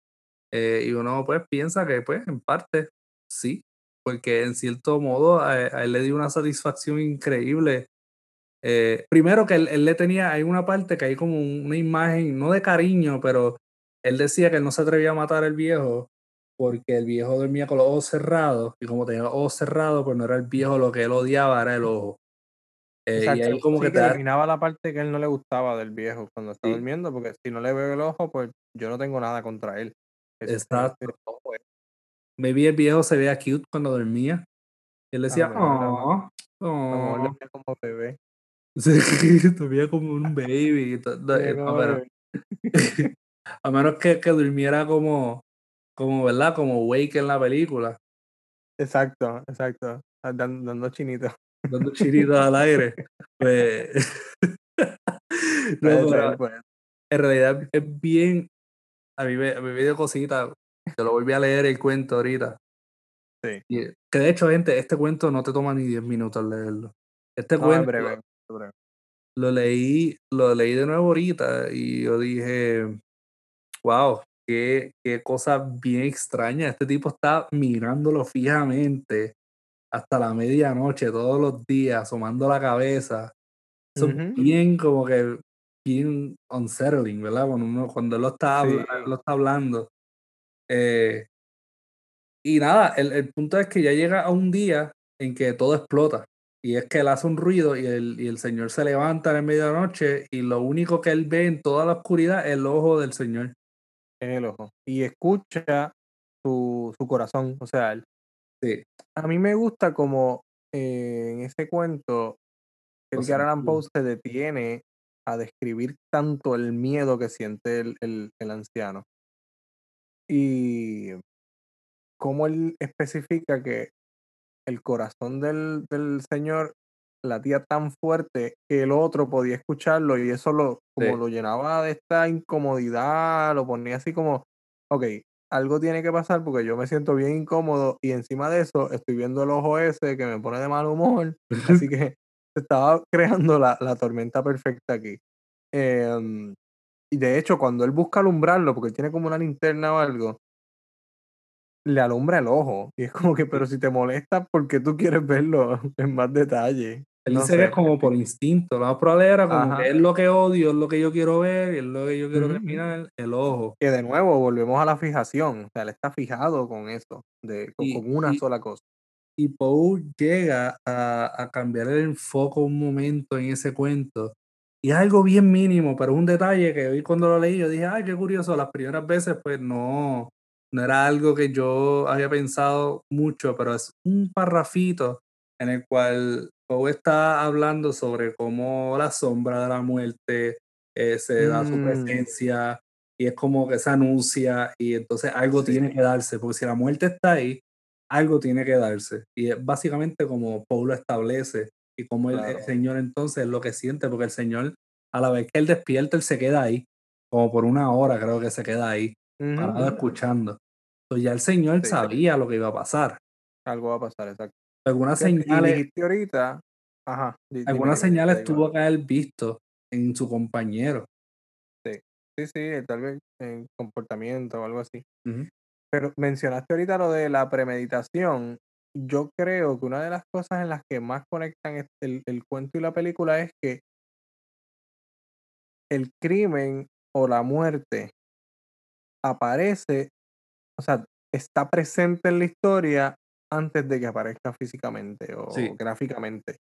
eh, y uno, pues, piensa que, pues, en parte sí, porque en cierto modo a a él le dio una satisfacción increíble. Eh, primero que él él le tenía hay una parte que hay como una imagen, no de cariño, pero él decía que él no se atrevía a matar al viejo, porque el viejo dormía con los ojos cerrados, y como tenía los ojos cerrados, pues, no era el viejo lo que él odiaba, era el ojo. Eh, y ahí como que Sí, te que da eliminaba la parte que él no le gustaba del viejo cuando está Sí. durmiendo, porque si no le veo el ojo, pues, yo no tengo nada contra él. Exacto. es Maybe el viejo se veía cute cuando dormía. Y él A lo decía: mejor a lo veía como bebé. <laughs> Sí, dormía como un baby, Lo veía eh, como <laughs> a menos que que durmiera como como, ¿verdad? Como Wake en la película. Exacto, exacto. Ah, dan dando chinito. Dando chinitos al aire, pues <laughs> no, en realidad es bien a mí me a mí me dio cosita, yo lo volví a leer el cuento ahorita. Sí. Y, que de hecho, gente, este cuento no te toma ni 10 minutos leerlo. Este No, es cuento breve, es breve. lo leí lo leí de nuevo ahorita y yo dije: "Guau, qué qué cosa bien extraña". Este tipo está mirándolo fijamente hasta la medianoche, todos los días, asomando la cabeza. Es Ujú. bien como que bien unsettling, ¿verdad? Cuando uno cuando él lo está habla Sí. lo está hablando. Eh y nada, el el punto es que ya llega a un día en que todo explota, y es que él hace un ruido y el y el señor se levanta en medio de la noche, y lo único que él ve en toda la oscuridad es el ojo del señor. En el ojo. Y escucha su su corazón, o sea, él Sí. A mí me gusta como, eh, en ese cuento, Lo Edgar Allan. Poe se detiene a describir tanto el miedo que siente el el el anciano. Y cómo él especifica que el corazón del del señor latía tan fuerte que el otro podía escucharlo, y eso lo como Sí. lo llenaba de esta incomodidad, lo ponía así como: "Okey, algo tiene que pasar porque yo me siento bien incómodo, y encima de eso estoy viendo el ojo ese que me pone de mal humor". <laughs> Así que se estaba <laughs> creando la la tormenta perfecta aquí. Em, y de hecho, cuando él busca alumbrarlo, porque él tiene como una linterna o algo le alumbra el ojo, y es como que, pero si te molesta, ¿por qué tú quieres verlo <laughs> en más detalle? Él No es sé. como por instinto, lo más probable era como que es lo que odio, es lo que yo quiero ver, es lo que yo quiero ujú. terminar, el ojo. Que de nuevo volvemos a la fijación, o sea, él está fijado con eso, de con Y con una y sola cosa. Y Poe llega a, a cambiar el enfoque un momento en ese cuento. Y es algo bien mínimo, pero es un detalle que hoy cuando lo leí yo dije, ay, qué curioso, las primeras veces pues no, no era algo que yo había pensado mucho, pero es un parrafito en el cual Poe está hablando sobre cómo la sombra de la muerte eh, se da su Mm, presencia y es como que se anuncia y entonces algo Sí. tiene que darse, porque si la muerte está ahí, algo tiene que darse. Y es básicamente como Poe lo establece y como el. Señor entonces es lo que siente, porque el Señor, a la vez que él despierta, él se queda ahí, como por una hora creo que se queda ahí, parado escuchando. Entonces ya el Señor Sí. sabía lo que iba a pasar. Algo va a pasar, exacto. Algunas señales, ahorita, ajá, algunas señales tuvo que haber visto en su compañero. Sí, sí, sí, tal vez en comportamiento o algo así. Ujú. Pero mencionaste ahorita lo de la premeditación. Yo creo que una de las cosas en las que más conectan el, el cuento y la película es que el crimen o la muerte aparece, o sea, está presente en la historia antes de que aparezca físicamente o Sí. gráficamente.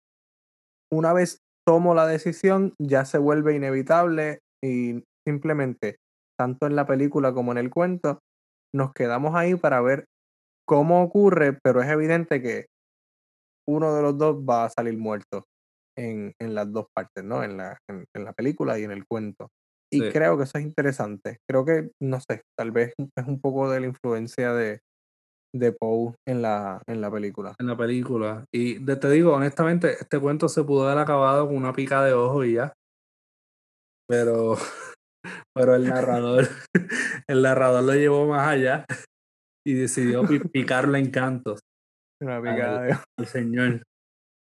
Una vez tomo la decisión, ya se vuelve inevitable y simplemente, tanto en la película como en el cuento, nos quedamos ahí para ver cómo ocurre, pero es evidente que uno de los dos va a salir muerto en, en las dos partes, ¿no? En la, en, en la película y en el cuento. Y Sí. creo que eso es interesante. Creo que, no sé, tal vez es un poco de la influencia de, de Poe en la, en la película. en la película. Y de- te digo, honestamente, este cuento se pudo haber acabado con una pica de ojo y ya. Pero, <laughs> pero el narrador, <laughs> el narrador lo llevó más allá y decidió pi- <laughs> picarle encantos Una al, picada de al señor.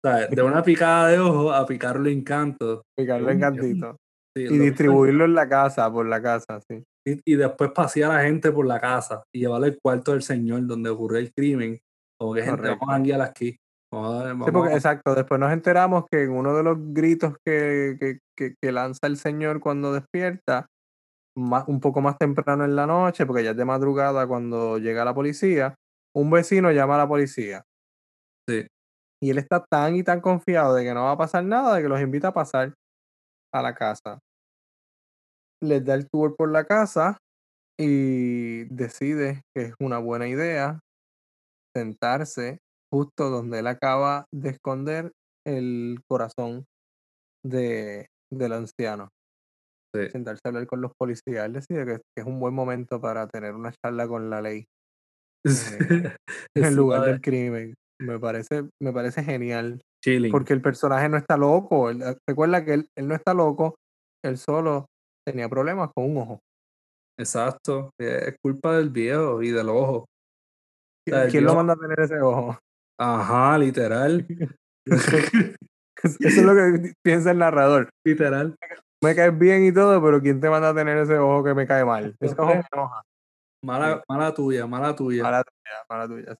O sea, de una picada de ojo a picarle encantos. picarle Es un- es un- encantito. sí, Y distribuirlo en la casa, por la casa, sí. y, y después pasear a la gente por la casa y llevarle al cuarto del señor donde ocurrió el crimen. Como que gente, vamos Correcto. a guiar aquí. Vamos Sí, porque exacto, después nos enteramos que en uno de los gritos que, que, que, que lanza el señor cuando despierta, más, un poco más temprano en la noche, porque ya es de madrugada cuando llega la policía, un vecino llama a la policía. sí, Y él está tan y tan confiado de que no va a pasar nada, de que los invita a pasar a la casa. Les da el tour por la casa y decide que es una buena idea sentarse justo donde él acaba de esconder el corazón de, del anciano. sí. Sentarse a hablar con los policías. Él decide que, que es un buen momento para tener una charla con la ley <laughs> eh, <laughs> en lugar de del crimen. Me parece, me parece genial. chilling. Porque el personaje no está loco. él- eh, recuerda que él, él no está loco. Él solo tenía problemas con un ojo. Exacto. Es culpa del viejo y del ojo. ¿Qui- sea, el ¿Quién lo manda a tener ese ojo? Ajá, literal. <laughs> <laughs> Eso es lo que piensa el narrador. literal. Me caes bien y todo, pero ¿quién te manda a tener ese ojo que me cae mal? Ese ojo me enoja. Mala, mala tuya, mala tuya. Mala tuya, mala tuya.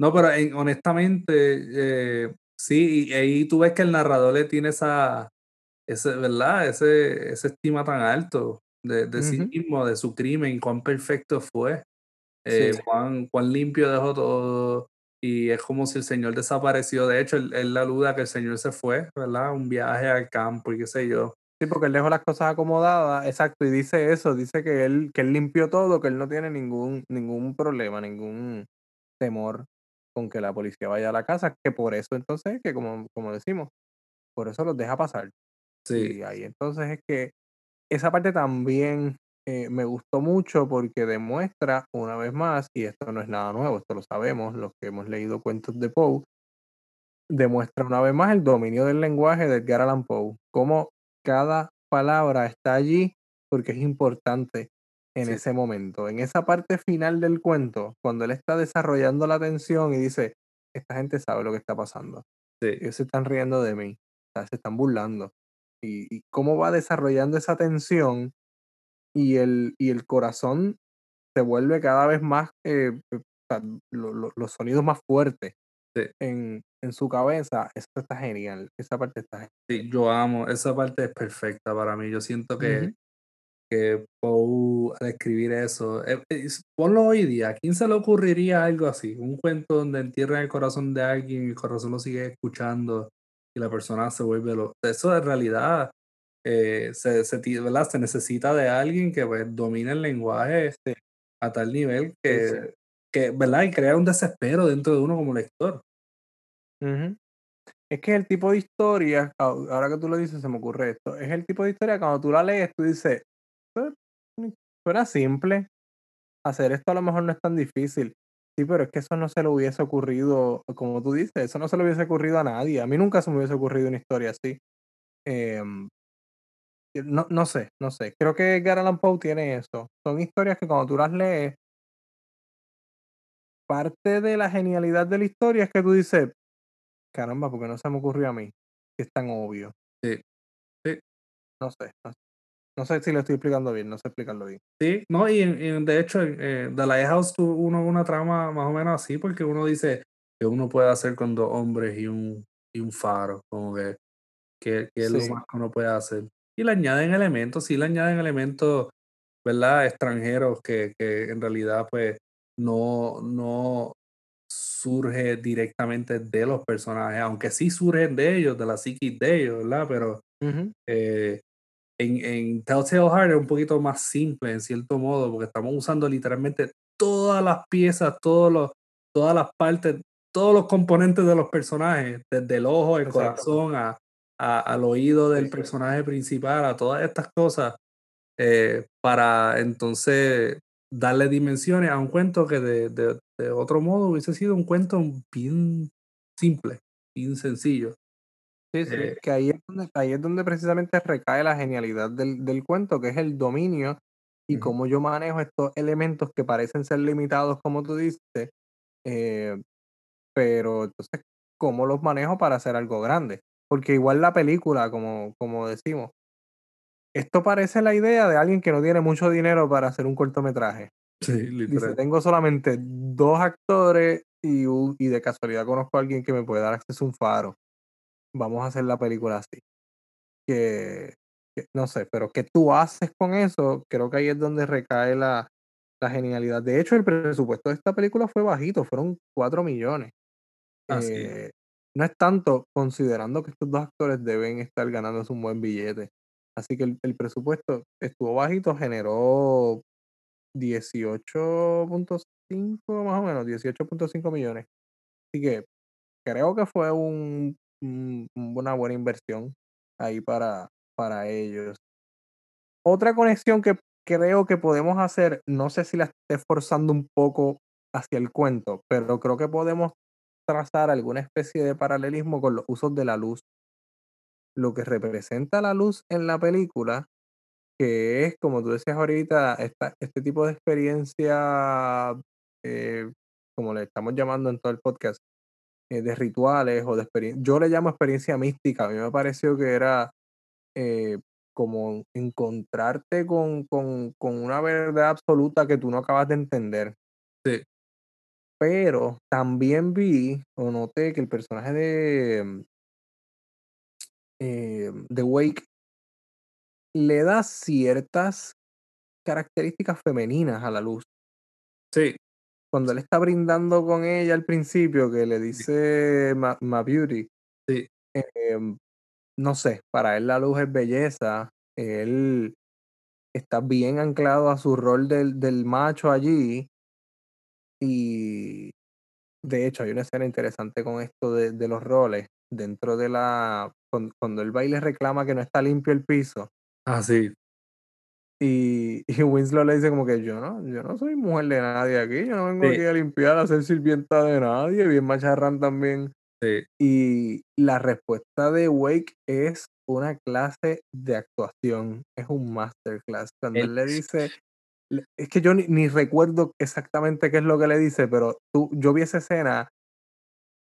No, pero en- honestamente, eh, sí, y ahí tú ves que el narrador le tiene esa, ese, ¿verdad? Ese, esa estima tan alto de, de sí mismo, de su crimen, cuán perfecto fue, Sí. eh, cuán, cuán limpio dejó todo, y es como si el Señor desapareció. De hecho, él, él aluda que el Señor se fue, ¿verdad? Un viaje al campo y qué sé yo. Sí, porque él dejó las cosas acomodadas, exacto, y dice eso, dice que él, que él limpió todo, que él no tiene ningún, ningún problema, ningún temor con que la policía vaya a la casa, que por eso entonces, que como, como decimos, por eso los deja pasar. Sí, Y ahí entonces es que esa parte también eh, me gustó mucho porque demuestra una vez más, y esto no es nada nuevo, esto lo sabemos, los que hemos leído cuentos de Poe, demuestra una vez más el dominio del lenguaje de Edgar Allan Poe, cómo cada palabra está allí porque es importante en Sí. ese momento. En esa parte final del cuento, cuando él está desarrollando la tensión y dice, esta gente sabe lo que está pasando sí, ellos se están riendo de mí, se están burlando. Y, y cómo va desarrollando esa tensión y el, y el corazón se vuelve cada vez más, eh, eh, lo- lo- los sonidos más fuertes Sí. en, en su cabeza, eso está genial, esa parte está genial. sí, yo amo, esa parte es perfecta para mí. Yo siento que Ujú. que Poe al escribir eso, eh, eh, ponlo hoy día, ¿a quién se le ocurriría algo así? Un cuento donde entierran el corazón de alguien y el corazón lo sigue escuchando y la persona se vuelve lo... Eso en realidad eh, se, se, se necesita de alguien que pues, domine el lenguaje a tal nivel que, que, ¿verdad? Y crea un desespero dentro de uno como lector. Es que el tipo de historia, ahora que tú lo dices, se me ocurre esto. Es el tipo de historia cuando tú la lees, tú dices, suena simple. Hacer esto a lo mejor no es tan difícil. Sí, pero es que eso no se le hubiese ocurrido, como tú dices, eso no se le hubiese ocurrido a nadie. A mí nunca se me hubiese ocurrido una historia así. Em, no, no sé, no sé. Creo que Edgar Allan Poe tiene eso. Son historias que cuando tú las lees, parte de la genialidad de la historia es que tú dices, caramba, porque no se me ocurrió a mí, que es tan obvio. Sí, sí. No sé, no sé. si lo estoy explicando bien, no sé explicarlo bien. Sí, no, y, de hecho, eh, The Lighthouse tuvo uno una trama más o menos así, porque uno dice que uno puede hacer con dos hombres y un, y un faro, como que, que, es lo más que uno puede hacer. Y le añaden elementos, sí le añaden elementos, ¿verdad? Extranjeros que, que en realidad, pues, no, no, surge directamente de los personajes, aunque sí surgen de ellos, de la psiquis de ellos, ¿verdad? Pero eh, en, en Telltale Heart es un poquito más simple, en cierto modo, porque estamos usando literalmente todas las piezas, todos los, todas las partes, todos los componentes de los personajes, desde el ojo, el corazón, a, al oído del personaje principal, a todas estas cosas, eh, para entonces darle dimensiones a un cuento que de, de, otro modo hubiese sido un cuento bien simple, bien sencillo. Sí, sí, eh, que ahí es, donde, ahí es donde precisamente recae la genialidad del, del cuento, que es el dominio y cómo yo manejo estos elementos que parecen ser limitados, como tú dices, eh, pero entonces, ¿cómo los manejo para hacer algo grande? Porque igual la película, como, como decimos, esto parece la idea de alguien que no tiene mucho dinero para hacer un cortometraje. Sí, literal. Dice, tengo solamente dos actores y, y de casualidad conozco a alguien que me puede dar acceso a un faro. Vamos a hacer la película así. Que, no sé, pero ¿qué tú haces con eso? Creo que ahí es donde recae la, la genialidad. De hecho, el presupuesto de esta película fue bajito, fueron 4 millones. Así. Ah, eh, no es tanto considerando que estos dos actores deben estar ganándose un buen billete. Así que el, presupuesto estuvo bajito, generó 18.5 más o menos, 18.5 millones. Así que creo que fue un, una buena inversión ahí para, para ellos. Otra conexión que creo que podemos hacer, no sé si la esté forzando un poco hacia el cuento, pero creo que podemos trazar alguna especie de paralelismo con los usos de la luz lo que representa la luz en la película, que es, como tú decías ahorita, esta, este tipo de experiencia, eh, como le estamos llamando en todo el podcast, eh, de rituales o de experiencia. Yo le llamo experiencia mística. A mí me pareció que era eh, como encontrarte con, con, con, una verdad absoluta que tú no acabas de entender. Sí. Pero también vi o noté que el personaje de, eh, The Wake le da ciertas características femeninas a la luz. Sí. Cuando él está brindando con ella al principio, que le dice My, Beauty, sí. Em, no sé, para él la luz es belleza. Él está bien anclado a su rol del, del macho allí. Y de hecho, hay una escena interesante con esto de, de los roles dentro de la cuando, el baile reclama que no está limpio el piso. Ah, sí. Y, y, Winslow le dice como que yo no, yo no soy mujer de nadie aquí, yo no vengo aquí a limpiar, a ser sirvienta de nadie, bien macharrán también. Sí. Y la respuesta de Wake es una clase de actuación, es un masterclass. Cuando él le dice, es que yo ni, ni, recuerdo exactamente qué es lo que le dice, pero tú, yo vi esa escena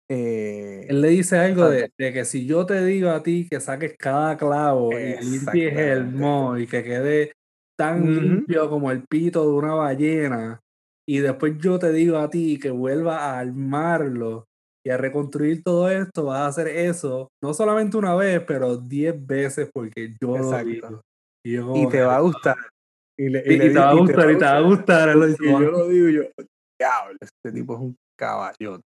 eh, Él le dice algo de, que si yo te digo a ti que saques cada clavo y limpies el mo y que quede tan limpio como el pito de una ballena, y después yo te digo a ti que vuelva a armarlo y a reconstruir todo esto, vas a hacer eso, no solamente una vez, pero diez veces porque yo lo digo. Y, te va a gustar. Y, le, y, te va a gustar, y te va a gustar. Y yo lo digo, yo, diablo, este tipo es un caballo.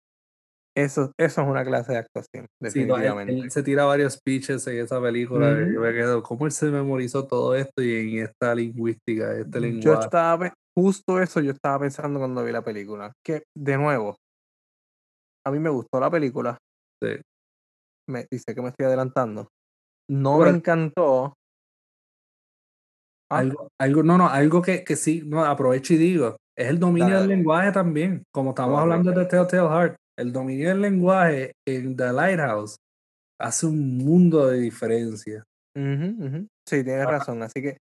Eso, eso es una clase de actuación, definitivamente. él, se tira varios speeches en esa película. Yo me quedo, ¿cómo él se memorizó todo esto y en esta lingüística, este lenguaje? Yo estaba, justo eso yo estaba pensando cuando vi la película. Que, de nuevo, a mí me gustó la película. Sí. Me dice que me estoy adelantando. No me encantó. Ah. Algo, algo, no, no, algo que, que sí, no, aprovecho y digo, es el dominio del lenguaje también, como estamos hablando de Telltale Heart, el dominio del lenguaje en The Lighthouse hace un mundo de diferencia. Sí, tienes razón, así que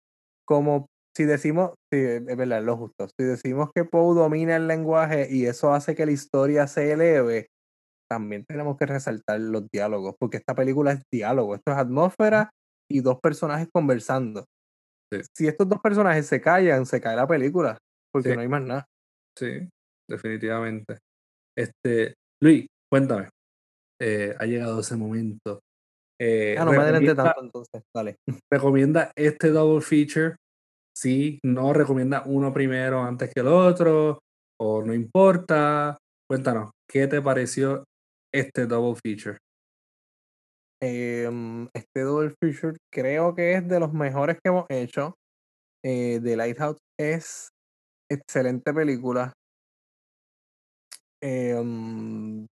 como si decimos, sí, es verdad, lo justo, si decimos que Poe domina el lenguaje y eso hace que la historia se eleve, también tenemos que resaltar los diálogos, porque esta película es diálogo, esto es atmósfera y dos personajes conversando. Si estos dos personajes se callan, se cae la película, porque no hay más nada. Sí, definitivamente. Este, Luis, cuéntame. Eh, ha llegado ese momento. Eh, ah, no me adelanté tanto entonces, dale. <laughs> ¿Recomienda este double feature? Sí, no recomienda uno primero antes que el otro, o no importa. Cuéntanos, ¿qué te pareció este double feature? Em, este double feature creo que es de los mejores que hemos hecho. Eh, The Lighthouse es excelente película. Em,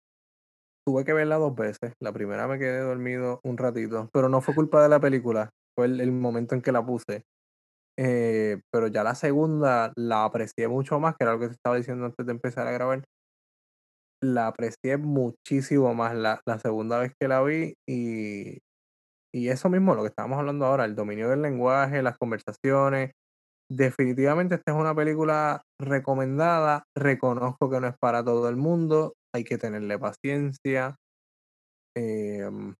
tuve que verla dos veces. La primera me quedé dormido un ratito, pero no fue culpa de la película, fue el, momento en que la puse. Eh, pero ya la segunda la aprecié mucho más, que era lo que te estaba diciendo antes de empezar a grabar la aprecié muchísimo más la, la segunda vez que la vi y, y eso mismo, lo que estábamos hablando ahora, el dominio del lenguaje, las conversaciones. Definitivamente esta es una película recomendada. Reconozco que no es para todo el mundo. Hay que tenerle paciencia. Em,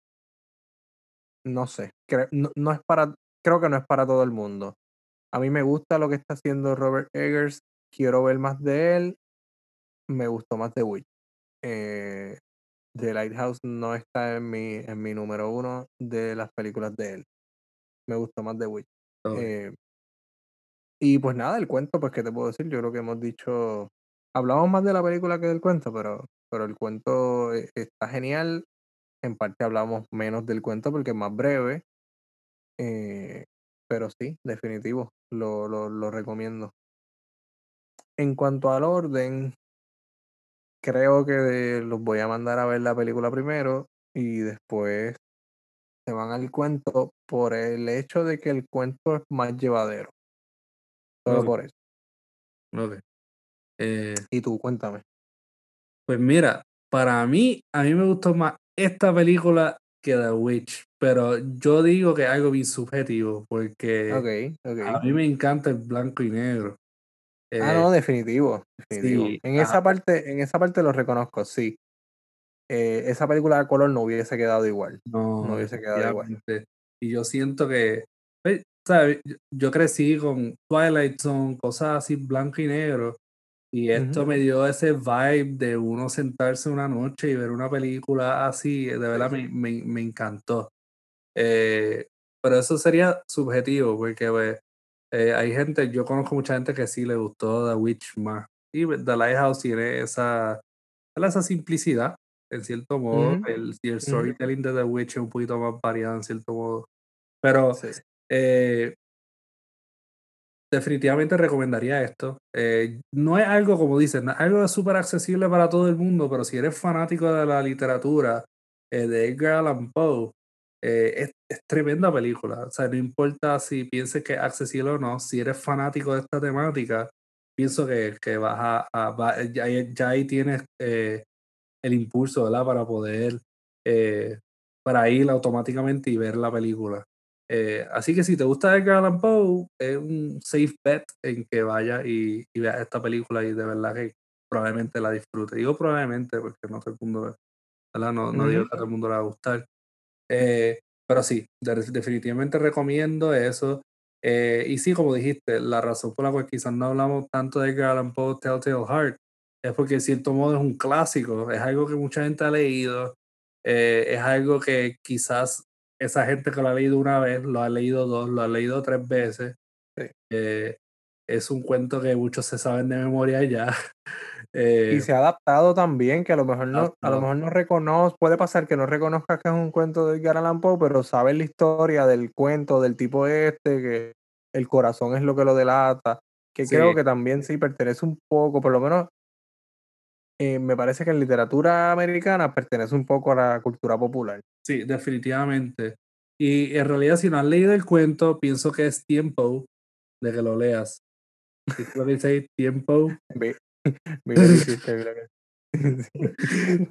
no sé. no, no, es para. Creo que no es para todo el mundo. A mí me gusta lo que está haciendo Robert Eggers. Quiero ver más de él. Me gustó más de Witch eh, The Lighthouse no está en mi, en mi número uno de las películas de él. Me gustó más The Witch. Eh, y pues nada, el cuento, pues, ¿qué te puedo decir? Yo creo que hemos dicho. Hablamos más de la película que del cuento, pero, pero el cuento eh, está genial. En parte hablamos menos del cuento porque es más breve. Eh, pero sí, definitivo, lo, lo, lo recomiendo. En cuanto al orden, creo que los voy a mandar a ver la película primero y después se van al cuento por el hecho de que el cuento es más llevadero. Solo por eso. Ok. Eh, y tú, cuéntame. Pues mira, para mí, a mí me gustó más esta película que The Witch, pero yo digo que es algo bien subjetivo, porque a mí me encanta el blanco y negro ah, no, definitivo. en, esa parte, en esa parte lo reconozco, sí. Eh, esa película de color no hubiese quedado igual. No, no hubiese quedado igual. Y yo siento que, pues, ¿sabes? Yo crecí con Twilight Zone, cosas así blanco y negro. Y esto me dio ese vibe de uno sentarse una noche y ver una película así. De verdad me, me, me encantó. Eh, pero eso sería subjetivo, porque pues, eh, hay gente, yo conozco mucha gente que sí le gustó The Witch más. Y The Lighthouse tiene esa, esa simplicidad, en cierto modo. el, el, storytelling de The Witch es un poquito más variado, en cierto modo. Pero eh, definitivamente recomendaría esto. Eh, no es algo, como dicen, algo súper accesible para todo el mundo, pero si eres fanático de la literatura de Edgar Allan Poe, es, tremenda película. O sea, no importa si pienses que es accesible o no, si eres fanático de esta temática, pienso que, que vas a, ya, ya, ahí tienes eh, el impulso, ¿verdad? Para poder, eh, para ir automáticamente y ver la película. Eh, así que si te gusta Edgar Allan Poe, es un safe bet en que vayas y, y veas esta película y de verdad que probablemente la disfrute. Digo probablemente porque no todo el mundo, ¿verdad? No, no digo que a todo el mundo le va a gustar. Eh, pero sí, definitivamente recomiendo eso. Eh, y sí, como dijiste, la razón por la cual quizás no hablamos tanto de Edgar Poe Telltale Heart es porque en cierto modo es un clásico, es algo que mucha gente ha leído, eh, es algo que quizás esa gente que lo ha leído una vez, lo ha leído dos, lo ha leído tres veces. es un cuento que muchos se saben de memoria ya. <laughs> Y Eh, se ha adaptado también, que a lo mejor no, a Adaptado. lo mejor no reconoce, puede pasar que no reconozcas que es un cuento de Edgar Allan Poe, pero sabes la historia del cuento del tipo este, que el corazón es lo que lo delata, que Sí. creo que también sí pertenece un poco, por lo menos eh, me parece que en literatura americana pertenece un poco a la cultura popular. sí, definitivamente. Y en realidad, si no has leído el cuento, pienso que es tiempo de que lo leas. ¿Viste lo que dice ahí? Tiempo. <laughs> <laughs>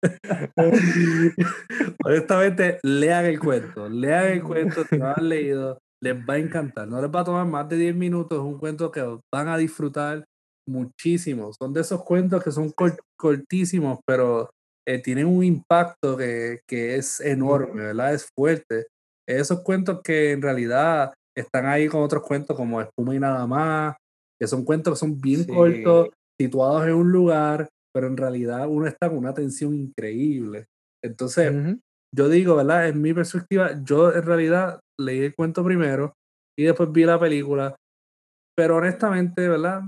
<laughs> Honestamente, lean el cuento. Lean el cuento, si lo han leído, les va a encantar. No les va a tomar más de 10 minutos. Es un cuento que van a disfrutar muchísimo. Son de esos cuentos que son cor- cortísimos, pero eh, tienen un impacto que, que es enorme, ¿verdad? Es fuerte. Esos cuentos que en realidad están ahí con otros cuentos como Espuma y nada más, que son cuentos que son bien Sí. cortos, situados en un lugar, pero en realidad uno está con una tensión increíble. Entonces, yo digo, ¿verdad? En mi perspectiva, yo en realidad leí el cuento primero y después vi la película, pero honestamente, ¿verdad?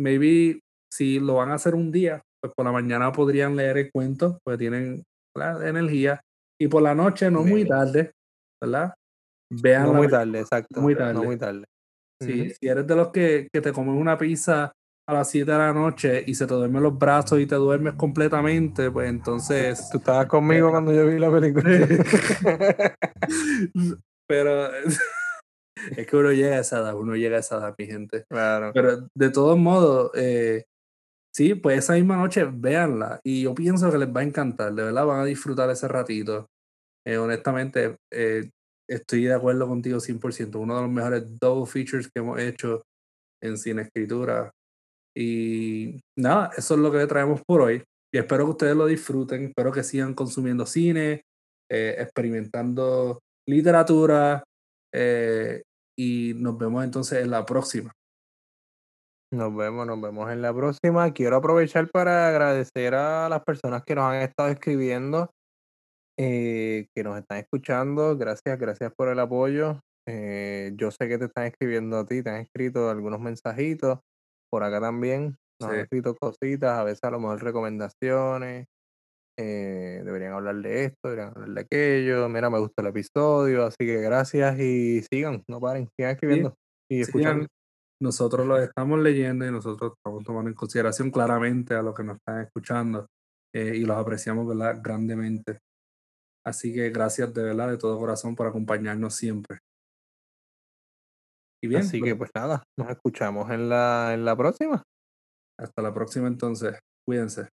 Maybe si lo van a hacer un día, pues por la mañana podrían leer el cuento, pues tienen ¿verdad? energía, y por la noche, no muy tarde, ¿verdad? Vean No la muy tarde, exacto. muy No tarde. muy tarde. Si, si eres de los que, que te comes una pizza a las 7 de la noche y se te duermen los brazos y te duermes completamente, pues entonces... Tú estabas conmigo cuando yo vi la película. <laughs> Pero <laughs> es que uno llega a esa edad, uno llega a esa edad, mi gente. claro. Pero de todos modos, eh, sí, pues esa misma noche véanla y yo pienso que les va a encantar, de verdad van a disfrutar ese ratito. Eh, honestamente, eh, estoy de acuerdo contigo 100%, uno de los mejores double features que hemos hecho en cine escritura. Y nada, eso es lo que traemos por hoy. Y espero que ustedes lo disfruten, espero que sigan consumiendo cine, eh, experimentando literatura eh, y nos vemos entonces en la próxima. Nos vemos, nos vemos en la próxima. Quiero aprovechar para agradecer a las personas que nos han estado escribiendo, eh, que nos están escuchando. Gracias, gracias por el apoyo. Eh, yo sé que te están escribiendo a ti, te han escrito algunos mensajitos. Por acá también nos han escrito cositas, a veces a lo mejor recomendaciones. eh, deberían hablar de esto, deberían hablar de aquello. Mira, me gustó el episodio, así que gracias y sigan, no paren, sigan escribiendo y escuchando. Nosotros lo estamos leyendo y nosotros estamos tomando en consideración claramente a los que nos están escuchando eh, y los apreciamos ¿verdad? grandemente. Así que gracias de verdad, de todo corazón, por acompañarnos siempre. Y bien, Así pues, que pues nada, nos escuchamos en la, en la próxima. hasta la próxima entonces. Cuídense.